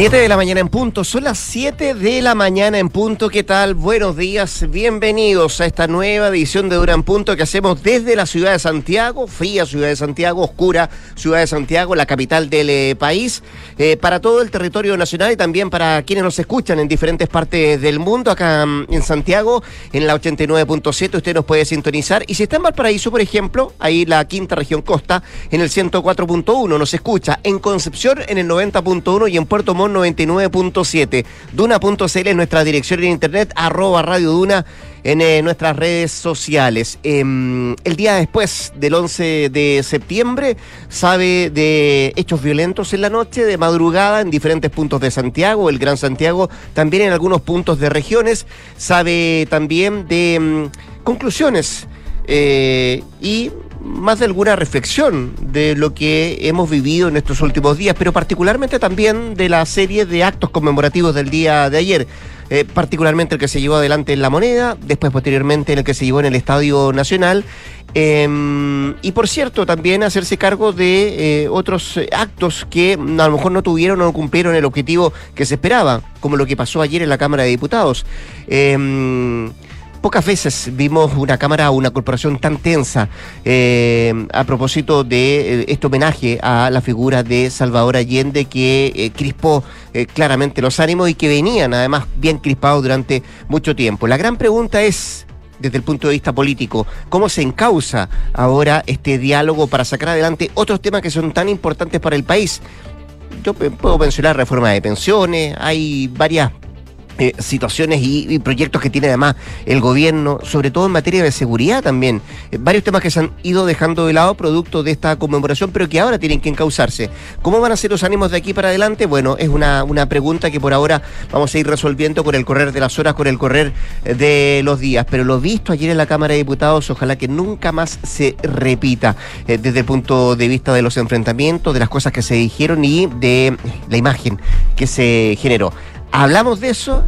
7 de la mañana en punto, son las 7 de la mañana en punto, ¿qué tal? Buenos días, bienvenidos a esta nueva edición de Duran Punto que hacemos desde la ciudad de Santiago, fría ciudad de Santiago, oscura ciudad de Santiago, la capital del eh, país, eh, para todo el territorio nacional y también para quienes nos escuchan en diferentes partes del mundo, acá mm, en Santiago, en la 89.7 usted nos puede sintonizar y si está en Valparaíso, por ejemplo, ahí la quinta región costa, en el 104.1 nos escucha, en Concepción en el 90.1 y en Puerto 99.7. Duna.cl es nuestra dirección en internet, arroba Radio Duna en eh, nuestras redes sociales. Em, el día después del 11 de septiembre sabe de hechos violentos en la noche, de madrugada en diferentes puntos de Santiago, el Gran Santiago, también en algunos puntos de regiones. Sabe también de em, conclusiones eh, y más de alguna reflexión de lo que hemos vivido en estos últimos días, pero particularmente también de la serie de actos conmemorativos del día de ayer. Eh, particularmente el que se llevó adelante en La Moneda, después posteriormente el que se llevó en el Estadio Nacional. Em, y por cierto, también hacerse cargo de eh, otros actos que a lo mejor no tuvieron o no cumplieron el objetivo que se esperaba, como lo que pasó ayer en la Cámara de Diputados. Pocas veces vimos una cámara o una corporación tan tensa eh, a propósito de eh, este homenaje a la figura de Salvador Allende que eh, crispó claramente los ánimos y que venían además bien crispados durante mucho tiempo. La gran pregunta es, desde el punto de vista político, cómo se encausa ahora este diálogo para sacar adelante otros temas que son tan importantes para el país. Yo puedo mencionar reforma de pensiones, hay varias eh, situaciones y, proyectos que tiene además el gobierno, sobre todo en materia de seguridad también. Eh, varios temas que se han ido dejando de lado producto de esta conmemoración, pero que ahora tienen que encauzarse. ¿Cómo van a ser los ánimos de aquí para adelante? Bueno, es una, una pregunta que por ahora vamos a ir resolviendo con el correr de las horas, con el correr eh, de los días. Pero lo visto ayer en la Cámara de Diputados, ojalá que nunca más se repita desde el punto de vista de los enfrentamientos, de las cosas que se dijeron y de la imagen que se generó. Hablamos de eso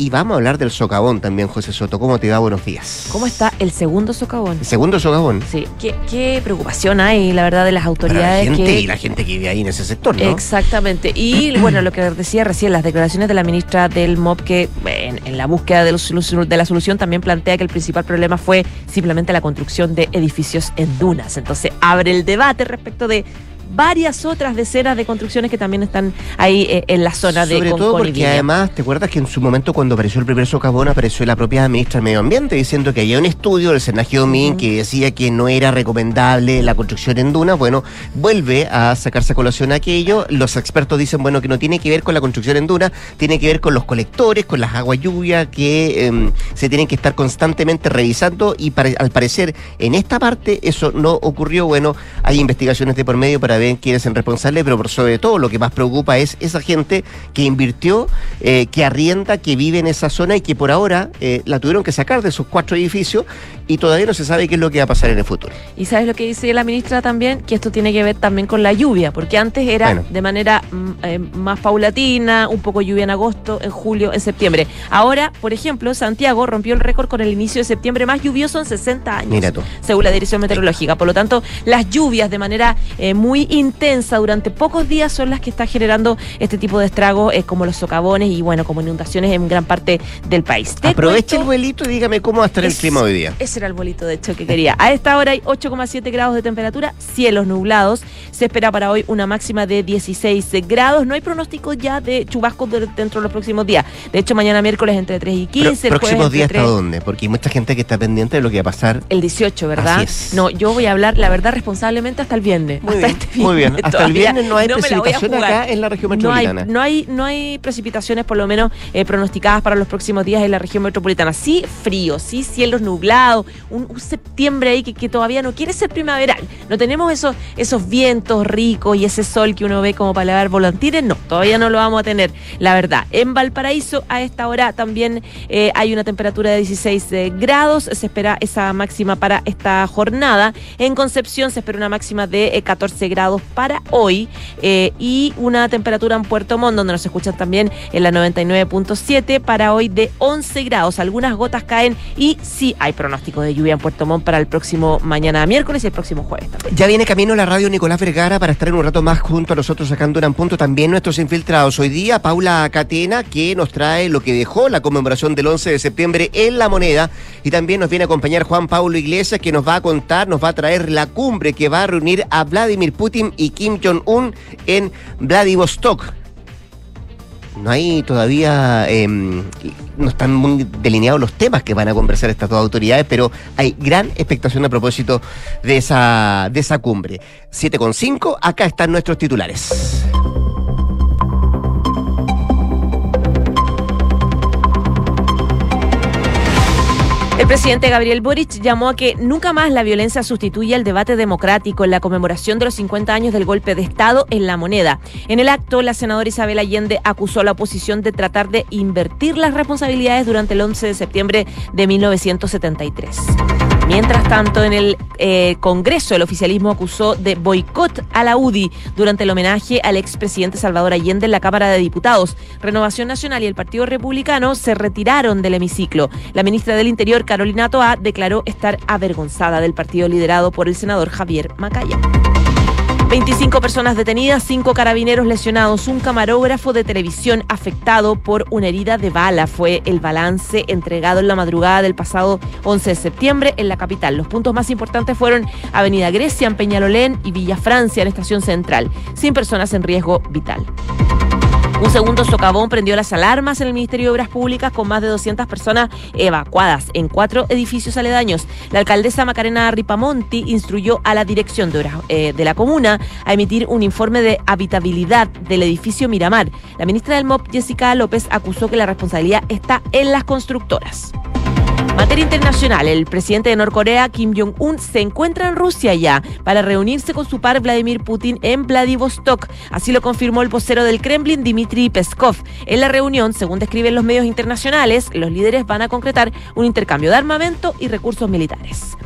y vamos a hablar del socavón también, José Soto. ¿Cómo te va? Buenos días. ¿Cómo está el segundo socavón? El segundo socavón. Sí, qué, preocupación hay, la verdad, de las autoridades. la gente y la gente que vive ahí en ese sector, ¿no? Exactamente. Y bueno, lo que decía recién, las declaraciones de la ministra del MOB, que en, la búsqueda de, de la solución también plantea que el principal problema fue simplemente la construcción de edificios en dunas. Entonces, abre el debate respecto de varias otras decenas de construcciones que también están ahí eh, en la zona de Sobre todo porque además, ¿te acuerdas que en su momento cuando apareció el primer socavón apareció la propia ministra del Medio Ambiente diciendo que había un estudio del Senagio Min que decía que no era recomendable la construcción en dunas? Bueno, vuelve a sacarse a colación aquello. Los expertos dicen, bueno, que no tiene que ver con la construcción en dunas, tiene que ver con los colectores, con las aguas lluvia que em, se tienen que estar constantemente revisando y al parecer en esta parte eso no ocurrió. Bueno, hay investigaciones de por medio para ver quién es el responsable, pero por sobre todo lo que más preocupa es esa gente que invirtió, eh, que arrienda, que vive en esa zona y que por ahora eh, la tuvieron que sacar de sus cuatro edificios y todavía no se sabe qué es lo que va a pasar en el futuro. Y sabes lo que dice la ministra también, que esto tiene que ver también con la lluvia, porque antes era de manera mm, eh, más paulatina, un poco lluvia en agosto, en julio, en septiembre. Ahora, por ejemplo, Santiago rompió el récord con el inicio de septiembre más lluvioso en 60 años, Mira tú. según la Dirección Meteorológica. Por lo tanto, las lluvias de manera muy intensa durante pocos días son las que están generando este tipo de estragos, eh, como los socavones y bueno, como inundaciones en gran parte del país. Aproveche el vuelito y dígame cómo va a estar el clima hoy día era el bolito de hecho que quería. A esta hora hay 8,7 grados de temperatura, cielos nublados. Se espera para hoy una máxima de 16 grados. No hay pronóstico ya de chubascos dentro de los próximos días. De hecho, mañana miércoles entre 3 y 15. Pero, ¿Próximos días hasta dónde? Porque hay mucha gente que está pendiente de lo que va a pasar. El 18, ¿verdad? No, yo voy a hablar, la verdad, responsablemente hasta el viernes. Muy bien, este Muy bien. Hasta el viernes no hay precipitación acá en la región metropolitana. No hay, no hay, precipitaciones, por lo menos, eh, pronosticadas para los próximos días en la región metropolitana. Sí, frío, sí, cielos nublados, un, un septiembre ahí que, todavía no quiere ser primaveral. No tenemos esos, esos vientos ricos y ese sol que uno ve como para lavar volantines. No, todavía no lo vamos a tener, la verdad. En Valparaíso a esta hora también eh, hay una temperatura de 16 eh, grados. Se espera esa máxima para esta jornada. En Concepción se espera una máxima de 14 eh, grados para hoy eh, y una temperatura en Puerto Montt, donde nos escuchan también en la 99.7 para hoy de 11 grados. Algunas gotas caen y sí hay pronóstico de lluvia en Puerto Montt para el próximo mañana miércoles y el próximo jueves. Ya viene camino la radio Nicolás Vergara para estar en un rato más junto a nosotros sacando un punto también nuestros infiltrados. Hoy día Paula Catena que nos trae lo que dejó la conmemoración del 11 de septiembre en la moneda y también nos viene a acompañar Juan Pablo Iglesias que nos va a contar, nos va a traer la cumbre que va a reunir a Vladimir Putin y Kim Jong-un en Vladivostok. No hay todavía, em, no están muy delineados los temas que van a conversar estas dos autoridades, pero hay gran expectación a propósito de esa, de esa cumbre. 7,5, acá están nuestros titulares. El presidente Gabriel Boric llamó a que nunca más la violencia sustituya el debate democrático en la conmemoración de los 50 años del golpe de Estado en la moneda. En el acto, la senadora Isabel Allende acusó a la oposición de tratar de invertir las responsabilidades durante el 11 de septiembre de 1973. Mientras tanto, en el eh, Congreso, el oficialismo acusó de boicot a la UDI durante el homenaje al expresidente Salvador Allende en la Cámara de Diputados. Renovación Nacional y el Partido Republicano se retiraron del hemiciclo. La ministra del Interior, Carolina Toa, declaró estar avergonzada del partido liderado por el senador Javier Macaya. 25 personas detenidas, 5 carabineros lesionados, un camarógrafo de televisión afectado por una herida de bala. Fue el balance entregado en la madrugada del pasado 11 de septiembre en la capital. Los puntos más importantes fueron Avenida Grecia en Peñalolén y Villa Francia en Estación Central, sin personas en riesgo vital. Un segundo socavón prendió las alarmas en el Ministerio de Obras Públicas con más de 200 personas evacuadas en cuatro edificios aledaños. La alcaldesa Macarena Ripamonti instruyó a la dirección de, eh, de la comuna a emitir un informe de habitabilidad del edificio Miramar. La ministra del MOP, Jessica López, acusó que la responsabilidad está en las constructoras. Materia internacional, el presidente de Norcorea, Kim Jong-un, se encuentra en Rusia ya para reunirse con su par Vladimir Putin en Vladivostok. Así lo confirmó el vocero del Kremlin, Dmitry Peskov. En la reunión, según describen los medios internacionales, los líderes van a concretar un intercambio de armamento y recursos militares.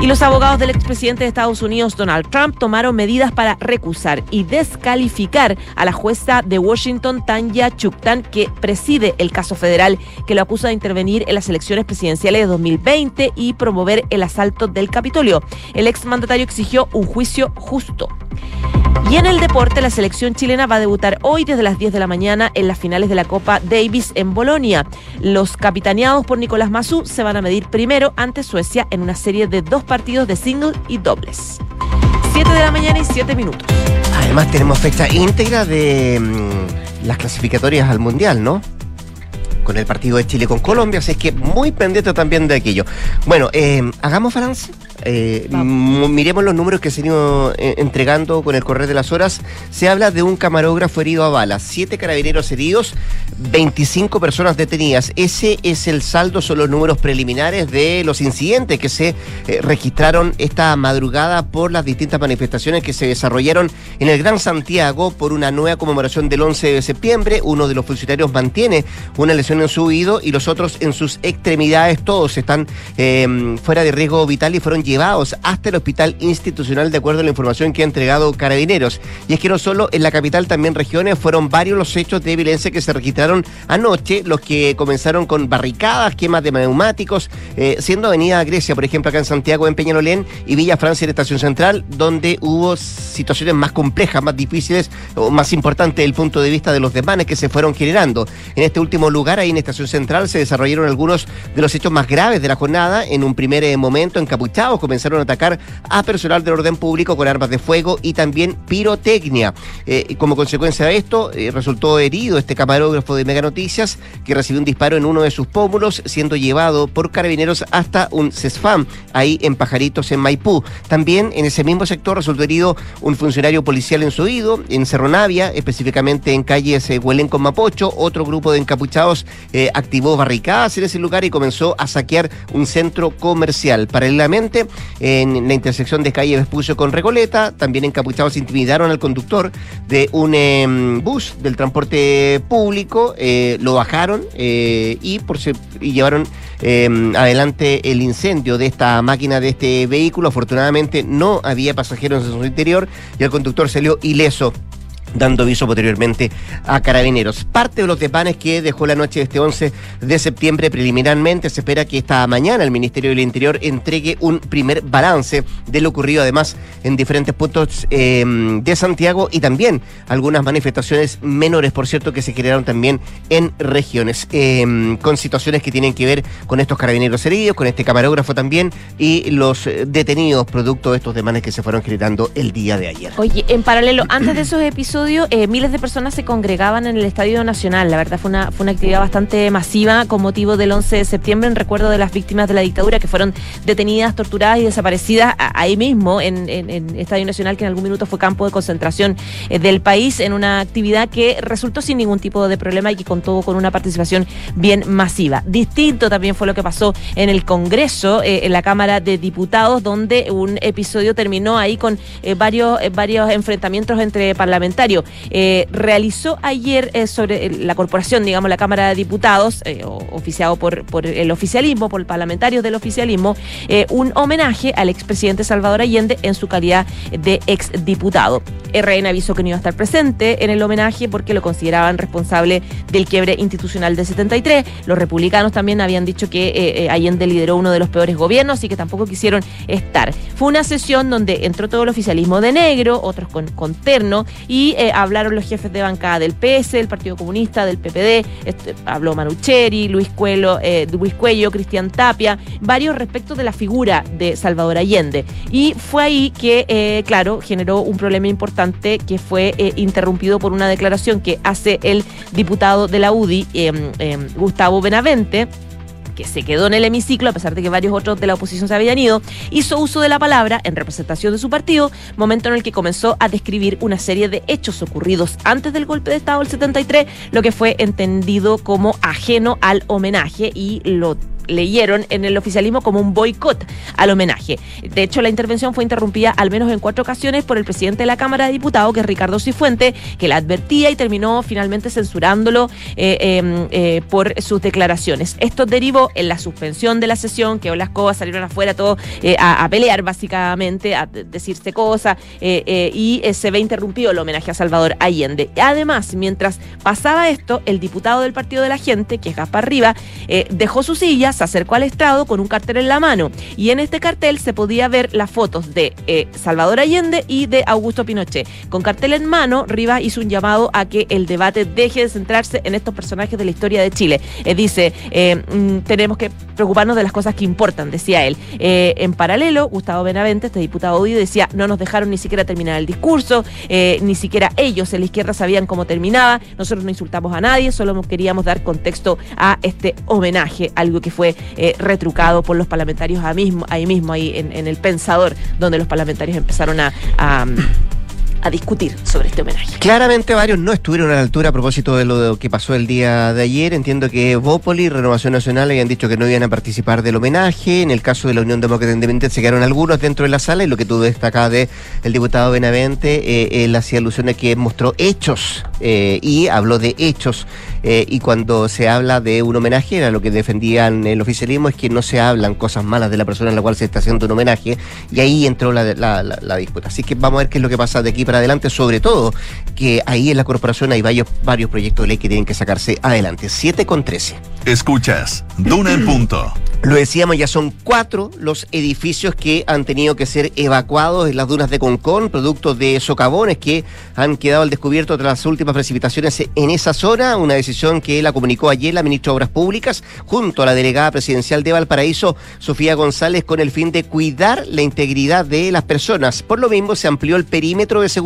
Y los abogados del expresidente de Estados Unidos, Donald Trump, tomaron medidas para recusar y descalificar a la jueza de Washington, Tanya Chuktan, que preside el caso federal que lo acusa de intervenir en las elecciones presidenciales de 2020 y promover el asalto del Capitolio. El exmandatario exigió un juicio justo. Y en el deporte, la selección chilena va a debutar hoy desde las 10 de la mañana en las finales de la Copa Davis en Bolonia. Los capitaneados por Nicolás Mazú se van a medir primero ante Suecia en una serie de dos partidos de single y dobles. 7 de la mañana y 7 minutos. Además tenemos fecha íntegra de mm, las clasificatorias al Mundial, ¿no? Con el partido de Chile con Colombia, así que muy pendiente también de aquello. Bueno, eh, hagamos balance eh, miremos los números que se han ido eh, entregando con el correr de las horas. Se habla de un camarógrafo herido a balas, siete carabineros heridos, 25 personas detenidas. Ese es el saldo, son los números preliminares de los incidentes que se eh, registraron esta madrugada por las distintas manifestaciones que se desarrollaron en el Gran Santiago por una nueva conmemoración del 11 de septiembre. Uno de los funcionarios mantiene una lesión en su oído y los otros en sus extremidades. Todos están fuera de riesgo vital y fueron llevados hasta el hospital institucional de acuerdo a la información que ha entregado Carabineros. Y es que no solo en la capital, también regiones, fueron varios los hechos de violencia que se registraron anoche, los que comenzaron con barricadas, quemas de neumáticos, eh, siendo Avenida Grecia, por ejemplo, acá en Santiago, en Peñalolén, y Villa Francia en Estación Central, donde hubo situaciones más complejas, más difíciles o más importantes desde el punto de vista de los desmanes que se fueron generando. En este último lugar, ahí en Estación Central, se desarrollaron algunos de los hechos más graves de la jornada, en un primer eh, momento encapuchados, comenzaron a atacar a personal del orden público con armas de fuego y también pirotecnia. Eh, como consecuencia de esto, eh, resultó herido este camarógrafo de Mega Noticias que recibió un disparo en uno de sus pómulos, siendo llevado por carabineros hasta un CESFAM, ahí en Pajaritos, en Maipú. También en ese mismo sector resultó herido un funcionario policial en su oído, en Cerro Navia, específicamente en calles eh, Huelén con Mapocho. Otro grupo de encapuchados activó barricadas en ese lugar y comenzó a saquear un centro comercial. Paralelamente, en la intersección de calle Vespucio con Recoleta. También encapuchados intimidaron al conductor de un em, bus del transporte público, eh, lo bajaron eh, y, por y llevaron em, adelante el incendio de esta máquina, de este vehículo. Afortunadamente no había pasajeros en su interior y el conductor salió ileso dando aviso posteriormente a carabineros. Parte de los depanes que dejó la noche de este 11 de septiembre preliminarmente se espera que esta mañana el Ministerio del Interior entregue un primer balance de lo ocurrido además en diferentes puntos eh, de Santiago y también algunas manifestaciones menores, por cierto, que se generaron también en regiones, eh, con situaciones que tienen que ver con estos carabineros heridos, con este camarógrafo también y los detenidos producto de estos demandas que se fueron generando el día de ayer. Oye, en paralelo, antes de esos episodios eh, miles de personas se congregaban en el Estadio Nacional. La verdad fue una, fue una actividad bastante masiva con motivo del 11 de septiembre en recuerdo de las víctimas de la dictadura que fueron detenidas, torturadas y desaparecidas ahí mismo en, el Estadio Nacional, que en algún minuto fue campo de concentración eh, del país, en una actividad que resultó sin ningún tipo de problema y que contó con una participación bien masiva. Distinto también fue lo que pasó en el Congreso, eh, en la Cámara de Diputados, donde un episodio terminó ahí con varios, varios enfrentamientos entre parlamentarios eh, realizó ayer eh, sobre la corporación, digamos, la Cámara de Diputados, eh, oficiado por, por el oficialismo, por parlamentarios del oficialismo, un homenaje al expresidente Salvador Allende en su calidad de exdiputado. RN avisó que no iba a estar presente en el homenaje porque lo consideraban responsable del quiebre institucional de 73. Los republicanos también habían dicho que Allende lideró uno de los peores gobiernos y que tampoco quisieron estar. Fue una sesión donde entró todo el oficialismo de negro, otros con, con terno, y eh, hablaron los jefes de bancada del PS, del Partido Comunista, del PPD, este, habló Manucheri, Luis, Cuelo, eh, Luis Cuello, Cristian Tapia, varios respecto de la figura de Salvador Allende. Y fue ahí que, eh, claro, generó un problema importante que fue interrumpido por una declaración que hace el diputado de la UDI, em, em, Gustavo Benavente que se quedó en el hemiciclo, a pesar de que varios otros de la oposición se habían ido, hizo uso de la palabra en representación de su partido, momento en el que comenzó a describir una serie de hechos ocurridos antes del golpe de Estado del 73, lo que fue entendido como ajeno al homenaje y lo leyeron en el oficialismo como un boicot al homenaje. De hecho, la intervención fue interrumpida al menos en cuatro ocasiones por el presidente de la Cámara de Diputados, que es Ricardo Cifuente, que la advertía y terminó finalmente censurándolo eh, em, eh, por sus declaraciones. Esto derivó en la suspensión de la sesión, que las cosas salieron afuera todos eh, a, pelear básicamente, a decirse cosas, y se ve interrumpido el homenaje a Salvador Allende. Además, mientras pasaba esto, el diputado del Partido de la Gente, que es Gaspar Riva, dejó su silla, se acercó al estrado con un cartel en la mano y en este cartel se podía ver las fotos de eh, Salvador Allende y de Augusto Pinochet. Con cartel en mano, Rivas hizo un llamado a que el debate deje de centrarse en estos personajes de la historia de Chile. Eh, dice, eh, mm, tenemos que preocuparnos de las cosas que importan, decía él. en paralelo, Gustavo Benavente, este diputado oído, decía, no nos dejaron ni siquiera terminar el discurso, ni siquiera ellos en la izquierda sabían cómo terminaba, nosotros no insultamos a nadie, solo queríamos dar contexto a este homenaje, algo que fue eh, retrucado por los parlamentarios ahí mismo, ahí, mismo, ahí en, el pensador, donde los parlamentarios empezaron a a discutir sobre este homenaje. Claramente varios no estuvieron a la altura a propósito de lo que pasó el día de ayer. Entiendo que Bópoli y Renovación Nacional habían dicho que no iban a participar del homenaje. En el caso de la Unión Demócrata Independiente se quedaron algunos dentro de la sala y lo que tú destacabas de el diputado Benavente, eh, él hacía alusión a que mostró hechos eh, y habló de hechos. Eh, y cuando se habla de un homenaje, era lo que defendían el oficialismo, es que no se hablan cosas malas de la persona en la cual se está haciendo un homenaje. Y ahí entró la, la disputa. Así que vamos a ver qué es lo que pasa de aquí adelante, sobre todo que ahí en la corporación hay varios, varios proyectos de ley que tienen que sacarse adelante. 7 con 13. Escuchas, Duna en punto. Lo decíamos, ya son cuatro los edificios que han tenido que ser evacuados en las dunas de Concón, producto de socavones que han quedado al descubierto tras las últimas precipitaciones en esa zona. Una decisión que la comunicó ayer la ministra de Obras Públicas junto a la delegada presidencial de Valparaíso, Sofía González, con el fin de cuidar la integridad de las personas. Por lo mismo, se amplió el perímetro de seguridad,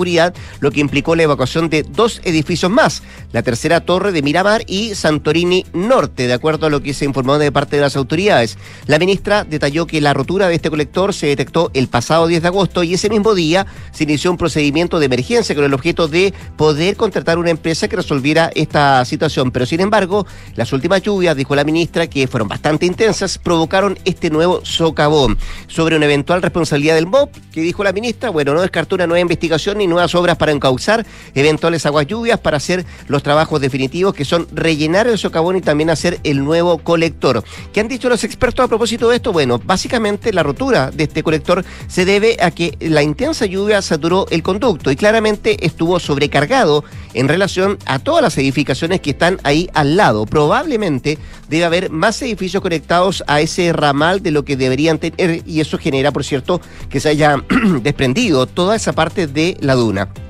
lo que implicó la evacuación de dos edificios más, la tercera torre de Miramar y Santorini Norte, de acuerdo a lo que se informó de parte de las autoridades. La ministra detalló que la rotura de este colector se detectó el pasado 10 de agosto y ese mismo día se inició un procedimiento de emergencia con el objeto de poder contratar una empresa que resolviera esta situación. Pero sin embargo, las últimas lluvias, dijo la ministra, que fueron bastante intensas, provocaron este nuevo socavón. Sobre una eventual responsabilidad del MOP, que dijo la ministra, bueno, no descartó una nueva investigación ni nuevas obras para encauzar eventuales aguas lluvias para hacer los trabajos definitivos, que son rellenar el socavón y también hacer el nuevo colector. ¿Qué han dicho los expertos a propósito de esto? Bueno, básicamente la rotura de este colector se debe a que la intensa lluvia saturó el conducto y claramente estuvo sobrecargado en relación a todas las edificaciones que están ahí al lado. Probablemente debe haber más edificios conectados a ese ramal de lo que deberían tener y eso genera, por cierto, que se haya desprendido toda esa parte de la duna.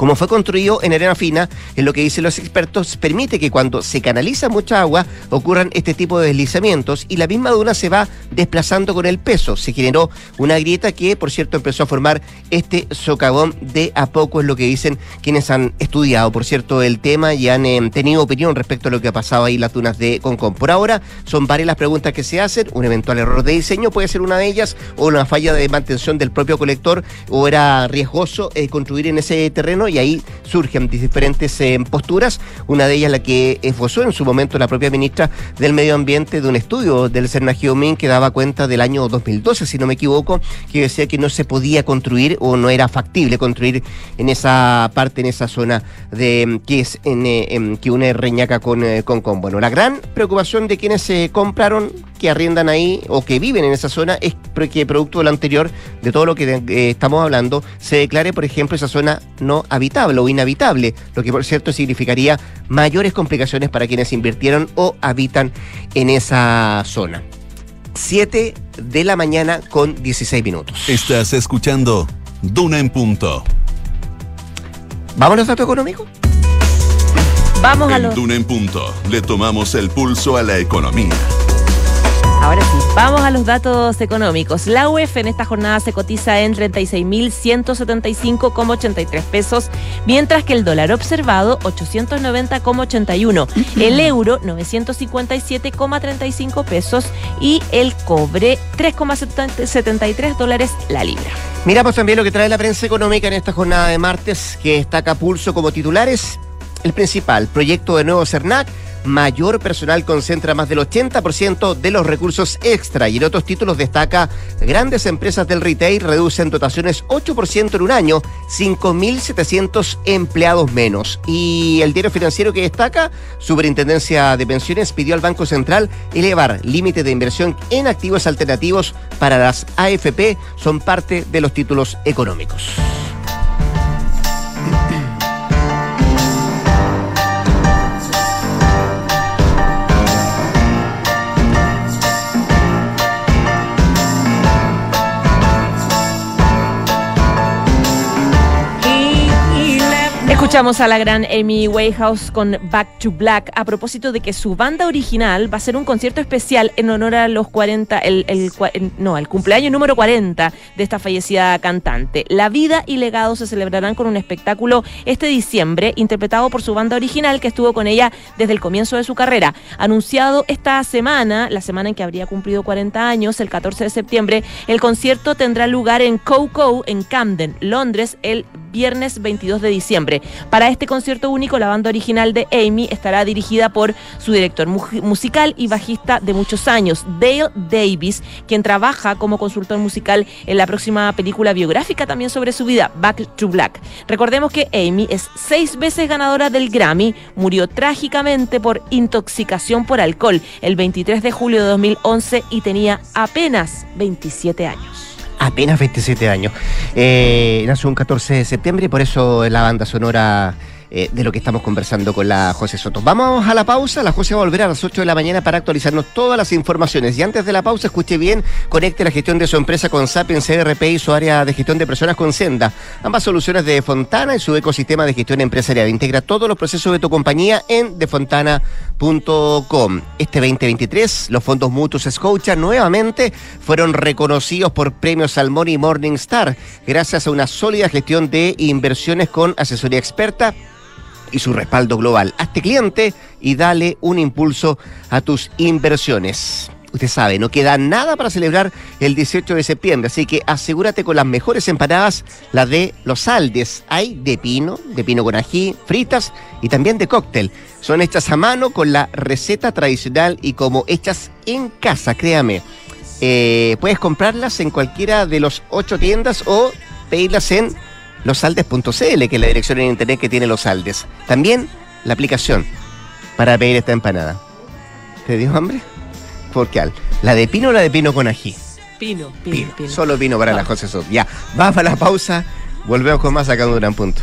Como fue construido en arena fina, en lo que dicen los expertos, permite que cuando se canaliza mucha agua ocurran este tipo de deslizamientos y la misma duna se va desplazando con el peso. Se generó una grieta que, por cierto, empezó a formar este socavón de a poco, es lo que dicen quienes han estudiado, por cierto, el tema y han eh, tenido opinión respecto a lo que ha pasado ahí en las dunas de Concón. Por ahora, son varias las preguntas que se hacen. Un eventual error de diseño puede ser una de ellas, o una falla de mantención del propio colector, o era riesgoso eh, construir en ese terreno y ahí surgen diferentes eh, posturas. Una de ellas la que esbozó en su momento la propia ministra del Medio Ambiente de un estudio del Cerna Geomin que daba cuenta del año 2012, si no me equivoco, que decía que no se podía construir o no era factible construir en esa parte, en esa zona de que es en, eh, que une Reñaca con, eh, con, con. Bueno, la gran preocupación de quienes se compraron, que arriendan ahí o que viven en esa zona es que producto de lo anterior, de todo lo que estamos hablando, se declare, por ejemplo, esa zona no habitable o inhabitable, lo que por cierto significaría mayores complicaciones para quienes invirtieron o habitan en esa zona. 7 de la mañana con 16 minutos. Estás escuchando Duna en punto. ¿Vamos a los datos económicos? Vamos a En los... Duna en punto le tomamos el pulso a la economía. Ahora sí, vamos a los datos económicos. La UEF en esta jornada se cotiza en 36.175,83 pesos, mientras que el dólar observado 890,81, el euro 957,35 pesos y el cobre 3,73 dólares la libra. Miramos también lo que trae la prensa económica en esta jornada de martes, que destaca pulso como titulares. El principal, proyecto de nuevo CERNAC, mayor personal concentra más del 80% de los recursos extra y en otros títulos destaca grandes empresas del retail reducen dotaciones 8% en un año, 5.700 empleados menos. Y el diario financiero que destaca, Superintendencia de Pensiones pidió al Banco Central elevar límite de inversión en activos alternativos para las AFP, son parte de los títulos económicos. Escuchamos a la gran Amy Winehouse con Back to Black a propósito de que su banda original va a ser un concierto especial en honor a los 40, el, el el- no, al cumpleaños número 40 de esta fallecida cantante. La vida y legado se celebrarán con un espectáculo este diciembre interpretado por su banda original que estuvo con ella desde el comienzo de su carrera. Anunciado esta semana, la semana en que habría cumplido 40 años, el 14 de septiembre, el concierto tendrá lugar en Coco en Camden, Londres, el viernes 22 de diciembre. Para este concierto único, la banda original de Amy estará dirigida por su director mu- musical y bajista de muchos años, Dale Davis, quien trabaja como consultor musical en la próxima película biográfica también sobre su vida, Back to Black. Recordemos que Amy es seis veces ganadora del Grammy, murió trágicamente por intoxicación por alcohol el 23 de julio de 2011 y tenía apenas 27 años. Apenas 27 años. Eh, nació un 14 de septiembre y por eso es la banda sonora eh, de lo que estamos conversando con la José Soto. Vamos a la pausa. La José va a volver a las 8 de la mañana para actualizarnos todas las informaciones. Y antes de la pausa, escuche bien, conecte la gestión de su empresa con Sapiens CRP y su área de gestión de personas con Senda. Ambas soluciones de Fontana y su ecosistema de gestión empresarial. Integra todos los procesos de tu compañía en defontana.com. Este 2023, los fondos mutuos Scotia nuevamente fueron reconocidos por premios Salmón y Morningstar, gracias a una sólida gestión de inversiones con asesoría experta y su respaldo global. Hazte cliente y dale un impulso a tus inversiones. usted sabe, no queda nada para celebrar el 18 de septiembre, así que asegúrate con las mejores empanadas, las de los Aldes. Hay de pino, de pino con ají, fritas y también de cóctel. Son hechas a mano con la receta tradicional y como hechas en casa, créame. Eh, puedes comprarlas en cualquiera de los ocho tiendas o pedirlas en losaldes.cl, que es la dirección en internet que tiene Los Aldes. También la aplicación para pedir esta empanada. ¿Te dio hambre? ¿Por qué? ¿La de pino o la de pino con ají? Pino, pino, pino. Solo vino para Ah. la José Sot. Ya, vamos a la pausa. Volvemos con más acá en Gran Punto.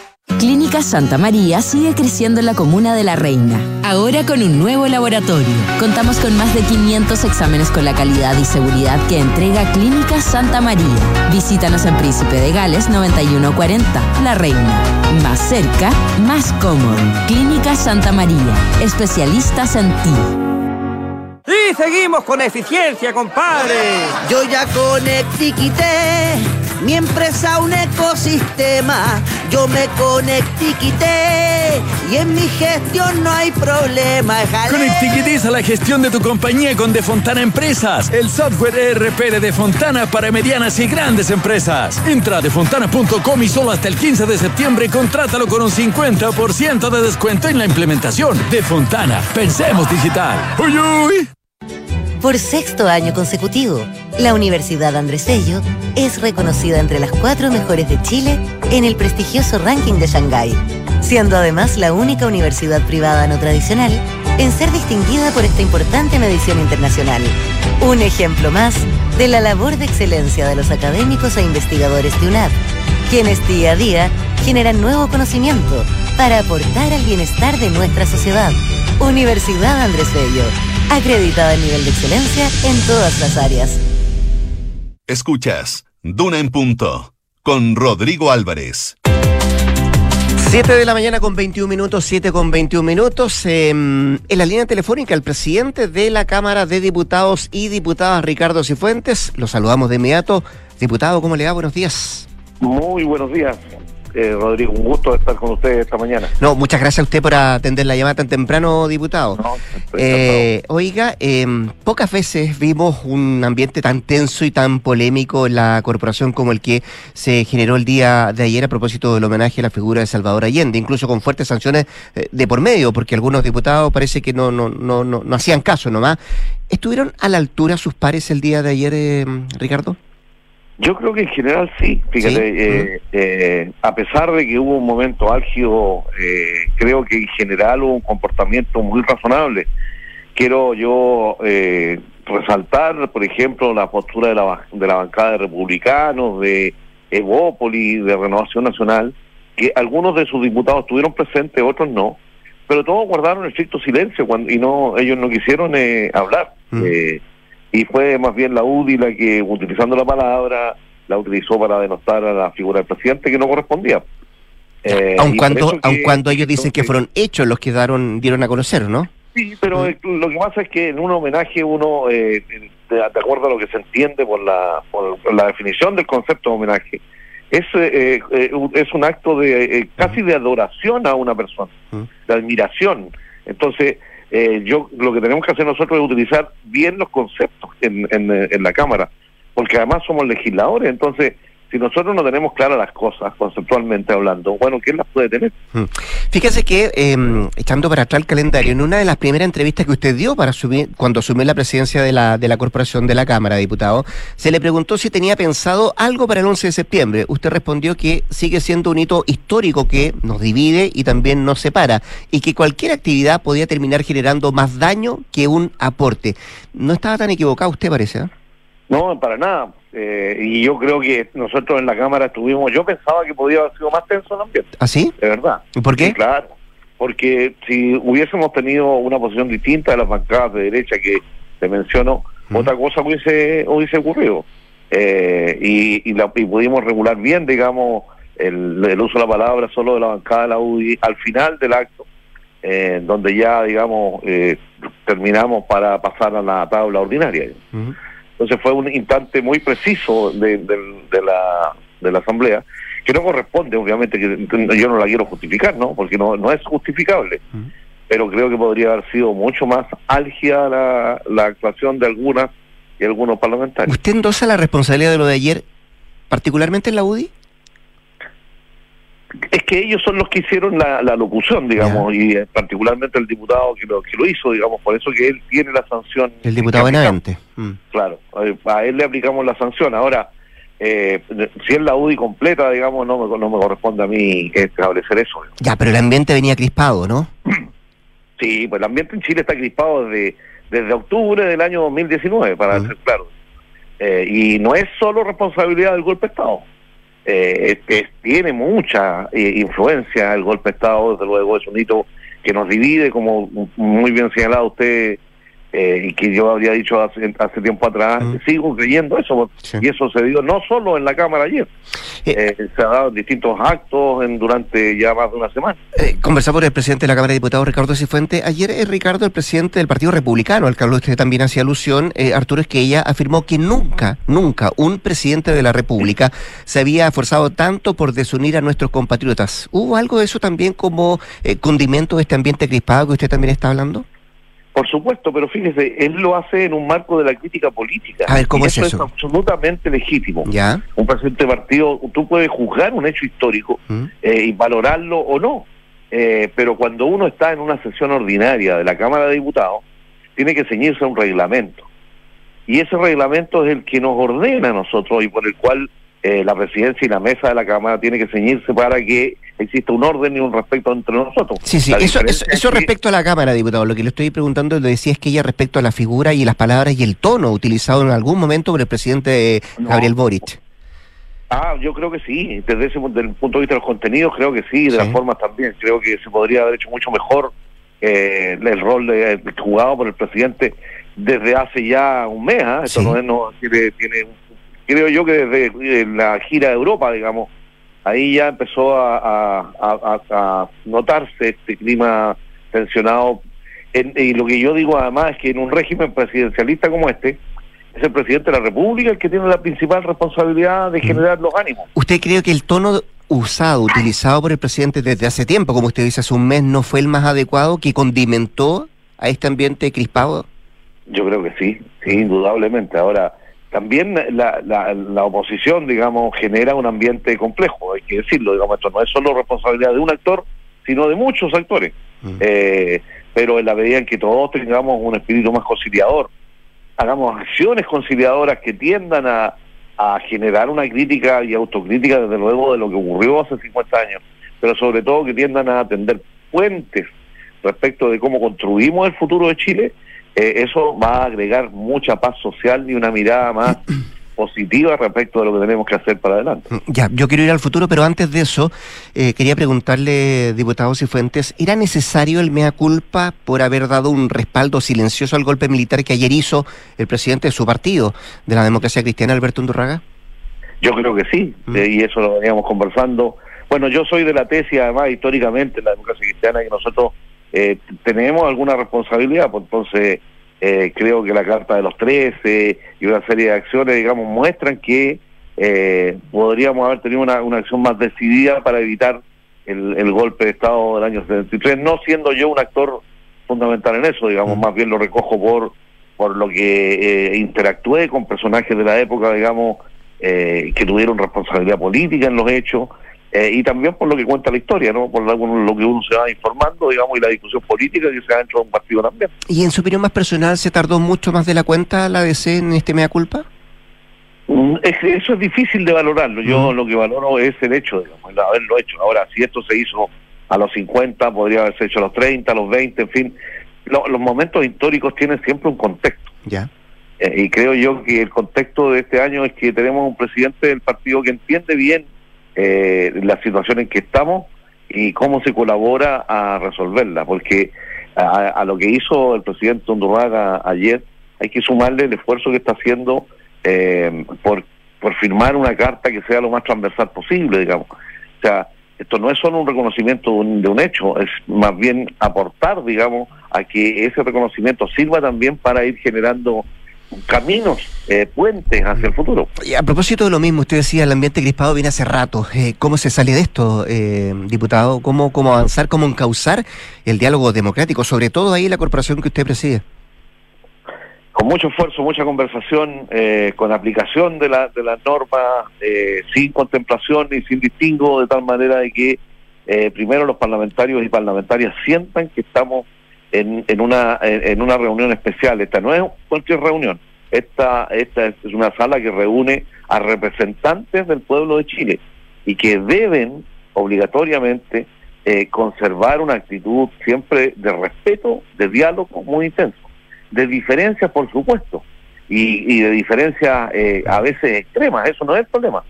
Clínica Santa María sigue creciendo en la comuna de La Reina, ahora con un nuevo laboratorio. Contamos con más de 500 exámenes con la calidad y seguridad que entrega Clínica Santa María. Visítanos en Príncipe de Gales 9140, La Reina. Más cerca, más cómodo. Clínica Santa María, especialistas en ti. Y seguimos con eficiencia, compadre. Yo ya conectiquité mi empresa un ecosistema. Yo me conectiquité y en mi gestión no hay problema. Conectiquitiza la gestión de tu compañía con Defontana Empresas, el software ERP de Defontana para medianas y grandes empresas. Entra a defontana.com y solo hasta el 15 de septiembre contrátalo con un 50% de descuento en la implementación. Defontana, pensemos digital. ¡Uy, uy! Por sexto año consecutivo, la Universidad Andrés Bello es reconocida entre las cuatro mejores de Chile en el prestigioso ranking de Shanghái, siendo además la única universidad privada no tradicional en ser distinguida por esta importante medición internacional. Un ejemplo más de la labor de excelencia de los académicos e investigadores de UNAP, quienes día a día generan nuevo conocimiento para aportar al bienestar de nuestra sociedad. Universidad Andrés Bello, acreditada en nivel de excelencia en todas las áreas. Escuchas Duna en Punto con Rodrigo Álvarez. 7 de la mañana con 21 minutos, 7 con 21 minutos. eh, en la línea telefónica, el presidente de la Cámara de Diputados y Diputadas, Ricardo Cifuentes. Lo saludamos de inmediato. Diputado, ¿cómo le va? Buenos días. Muy buenos días, eh, Rodrigo. Un gusto estar con ustedes esta mañana. No, muchas gracias a usted por atender la llamada tan temprano, diputado. No, Eh, oiga, eh, pocas veces vimos un ambiente tan tenso y tan polémico en la corporación como el que se generó el día de ayer a propósito del homenaje a la figura de Salvador Allende, incluso con fuertes sanciones eh, de por medio, porque algunos diputados parece que no, no, no, no, no hacían caso nomás. ¿Estuvieron a la altura sus pares el día de ayer, eh, Ricardo? Yo creo que en general sí, fíjate, Sí. eh, eh, a pesar de que hubo un momento álgido, eh, creo que en general hubo un comportamiento muy razonable. Quiero yo eh, resaltar, por ejemplo, la postura de la, de la bancada de republicanos, de Evópoli, de Renovación Nacional, que algunos de sus diputados estuvieron presentes, otros no, pero todos guardaron estricto silencio cuando, y no ellos no quisieron eh, hablar. Mm. Y fue más bien la UDI la que, utilizando la palabra, la utilizó para denostar a la figura del presidente que no correspondía. Eh, aun cuando, aun que- cuando ellos dicen que fueron hechos los que daron, dieron a conocer, ¿no? Sí, pero eh, lo que pasa es que en un homenaje uno, eh, de, de acuerdo a lo que se entiende por la, por la definición del concepto de homenaje, es, eh, eh, es un acto de eh, casi de adoración a una persona, Mm. de admiración. Entonces, eh, yo lo que tenemos que hacer nosotros es utilizar bien los conceptos en, en, en la Cámara, porque además somos legisladores, entonces si nosotros no tenemos claras las cosas conceptualmente hablando, bueno, ¿quién las puede tener? Mm. Fíjese que, eh, echando para atrás el calendario, en una de las primeras entrevistas que usted dio para asumir, cuando asumió la presidencia de la, de la Corporación de la Cámara, diputado, se le preguntó si tenía pensado algo para el 11 de septiembre. Usted respondió que sigue siendo un hito histórico que nos divide y también nos separa, y que cualquier actividad podía terminar generando más daño que un aporte. No estaba tan equivocado usted, parece. ¿eh? No, para nada. Eh, y yo creo que nosotros en la Cámara estuvimos, yo pensaba que podía haber sido más tenso el ambiente, ¿Así? de verdad. ¿Y por qué? Sí, claro. Porque si hubiésemos tenido una posición distinta de las bancadas de derecha que te menciono, otra cosa hubiese, hubiese ocurrido. Eh, y, y, la, y pudimos regular bien, digamos, el, el uso de la palabra solo de la bancada de la UDI al final del acto, eh, donde ya, digamos, eh, terminamos para pasar a la tabla ordinaria. Entonces fue un instante muy preciso de, de- de la, de la Asamblea, que no corresponde, obviamente, que yo no la quiero justificar, ¿no? Porque no, no es justificable. Pero creo que podría haber sido mucho más álgida la, la actuación de algunas y algunos parlamentarios. ¿Usted endosa la responsabilidad de lo de ayer, particularmente en la UDI? Es que ellos son los que hicieron la, la locución, digamos, y eh, particularmente el diputado que lo, que lo hizo, digamos, por eso que él tiene la sanción. El diputado. Benavente. Mm. Claro, a él le aplicamos la sanción. Ahora, eh, si es la UDI completa, digamos, no me, no me corresponde a mí establecer eso. Ya, pero el ambiente venía crispado, ¿no? Sí, pues el ambiente en Chile está crispado desde, desde octubre del año 2019, para ser claro. Eh, y no es solo responsabilidad del golpe de Estado. Eh, es tiene mucha eh, influencia el golpe de Estado, desde luego es un hito que nos divide, como muy bien señalado usted, eh, y que yo habría dicho hace, hace tiempo atrás, sigo creyendo eso, y eso se dio no solo en la Cámara ayer, eh, se ha dado distintos actos en, durante ya más de una semana. Eh, conversamos con el presidente de la Cámara de Diputados, Ricardo Cifuente. Ayer, eh, Ricardo, el presidente del Partido Republicano, al que usted también hacía alusión, eh, Arturo Esquella, afirmó que nunca, nunca un presidente de la República se había esforzado tanto por desunir a nuestros compatriotas. ¿Hubo algo de eso también como eh, condimento de este ambiente crispado que usted también está hablando? Por supuesto, pero fíjese, él lo hace en un marco de la crítica política. A ver, ¿cómo Y es eso? absolutamente legítimo. ¿Ya? Un presidente de partido, tú puedes juzgar un hecho histórico eh, y valorarlo o no. Eh, pero cuando uno está en una sesión ordinaria de la Cámara de Diputados, tiene que ceñirse a un reglamento. Y ese reglamento es el que nos ordena a nosotros y por el cual eh, la presidencia y la mesa de la Cámara tiene que ceñirse para que exista un orden y un respeto entre nosotros. Sí, sí, eso, eso, eso que- respecto a la Cámara, diputado. Lo que le estoy preguntando, le decía es que ella respecto a la figura y las palabras y el tono utilizado en algún momento por el presidente eh, Gabriel Boric. Ah, yo creo que sí, desde ese desde el punto de vista de los contenidos creo que sí, de las formas también. Creo que se podría haber hecho mucho mejor eh, el rol de, de jugado por el presidente desde hace ya un mes. ¿ah? Esto no es, no tiene, tiene, creo yo que desde eh, la gira de Europa, digamos, ahí ya empezó a, a- a- a- a notarse este clima tensionado. En- y lo que yo digo además es que en un régimen presidencialista como este, es el presidente de la República el que tiene la principal responsabilidad de generar los ánimos. ¿Usted cree que el tono usado, utilizado por el presidente desde hace tiempo, como usted dice, hace un mes, no fue el más adecuado, que condimentó a este ambiente crispado? Yo creo que sí, sí, indudablemente. Ahora, también la, la, la oposición, digamos, genera un ambiente complejo, hay que decirlo, digamos, esto no es solo responsabilidad de un actor, sino de muchos actores. Eh, pero en la medida en que todos tengamos un espíritu más conciliador, hagamos acciones conciliadoras que tiendan a, a generar una crítica y autocrítica, desde luego, de lo que ocurrió hace 50 años, pero sobre todo que tiendan a atender puentes respecto de cómo construimos el futuro de Chile, eh, eso va a agregar mucha paz social y una mirada más positiva respecto de lo que tenemos que hacer para adelante. Ya, yo quiero ir al futuro, pero antes de eso, eh, quería preguntarle, diputado Cifuentes, ¿era necesario el mea culpa por haber dado un respaldo silencioso al golpe militar que ayer hizo el presidente de su partido, de la democracia cristiana, Alberto Undurraga? Yo creo que sí, eh, y eso lo veníamos conversando. Bueno, yo soy de la tesis, además, históricamente, en la democracia cristiana, que nosotros eh, tenemos alguna responsabilidad, pues entonces eh, creo que la Carta de los Trece y una serie de acciones, digamos, muestran que eh, podríamos haber tenido una, una acción más decidida para evitar el, el golpe de Estado del año 73, no siendo yo un actor fundamental en eso, digamos, más bien lo recojo por por lo que eh, interactué con personajes de la época, digamos, eh, que tuvieron responsabilidad política en los hechos, eh, y también por lo que cuenta la historia, ¿no? Por lo, que uno se va informando, digamos, y la discusión política que se da dentro de un partido también. ¿Y en su opinión más personal se tardó mucho más de la cuenta la DC en este mea culpa? Mm, es- eso es difícil de valorarlo. Yo lo que valoro es el hecho, digamos, el haberlo hecho. Ahora, si esto se hizo a los 50, podría haberse hecho a los 30, a los 20, en fin. Lo- los momentos históricos tienen siempre un contexto. Ya. Eh, y creo yo que el contexto de este año es que tenemos un presidente del partido que entiende bien eh, la situación en que estamos y cómo se colabora a resolverla, porque a, a lo que hizo el presidente Undurraga ayer hay que sumarle el esfuerzo que está haciendo eh, por, por firmar una carta que sea lo más transversal posible, digamos. O sea, esto no es solo un reconocimiento de un, de un hecho, es más bien aportar, digamos, a que ese reconocimiento sirva también para ir generando caminos, eh, puentes hacia el futuro. Y a propósito de lo mismo, usted decía, el ambiente crispado viene hace rato. Eh, ¿Cómo se sale de esto, eh, diputado? ¿Cómo, ¿Cómo avanzar, cómo encauzar el diálogo democrático, sobre todo ahí la corporación que usted preside? Con mucho esfuerzo, mucha conversación, eh, con aplicación de, la, de las normas, eh, sin contemplación y sin distingo, de tal manera de que primero los parlamentarios y parlamentarias sientan que estamos en, en, una, en, una reunión especial. Esta no es cualquier reunión, esta, esta es una sala que reúne a representantes del pueblo de Chile y que deben obligatoriamente eh, conservar una actitud siempre de respeto, de diálogo muy intenso, de diferencias por supuesto, y, y de diferencias eh, a veces extremas, eso no es el problema.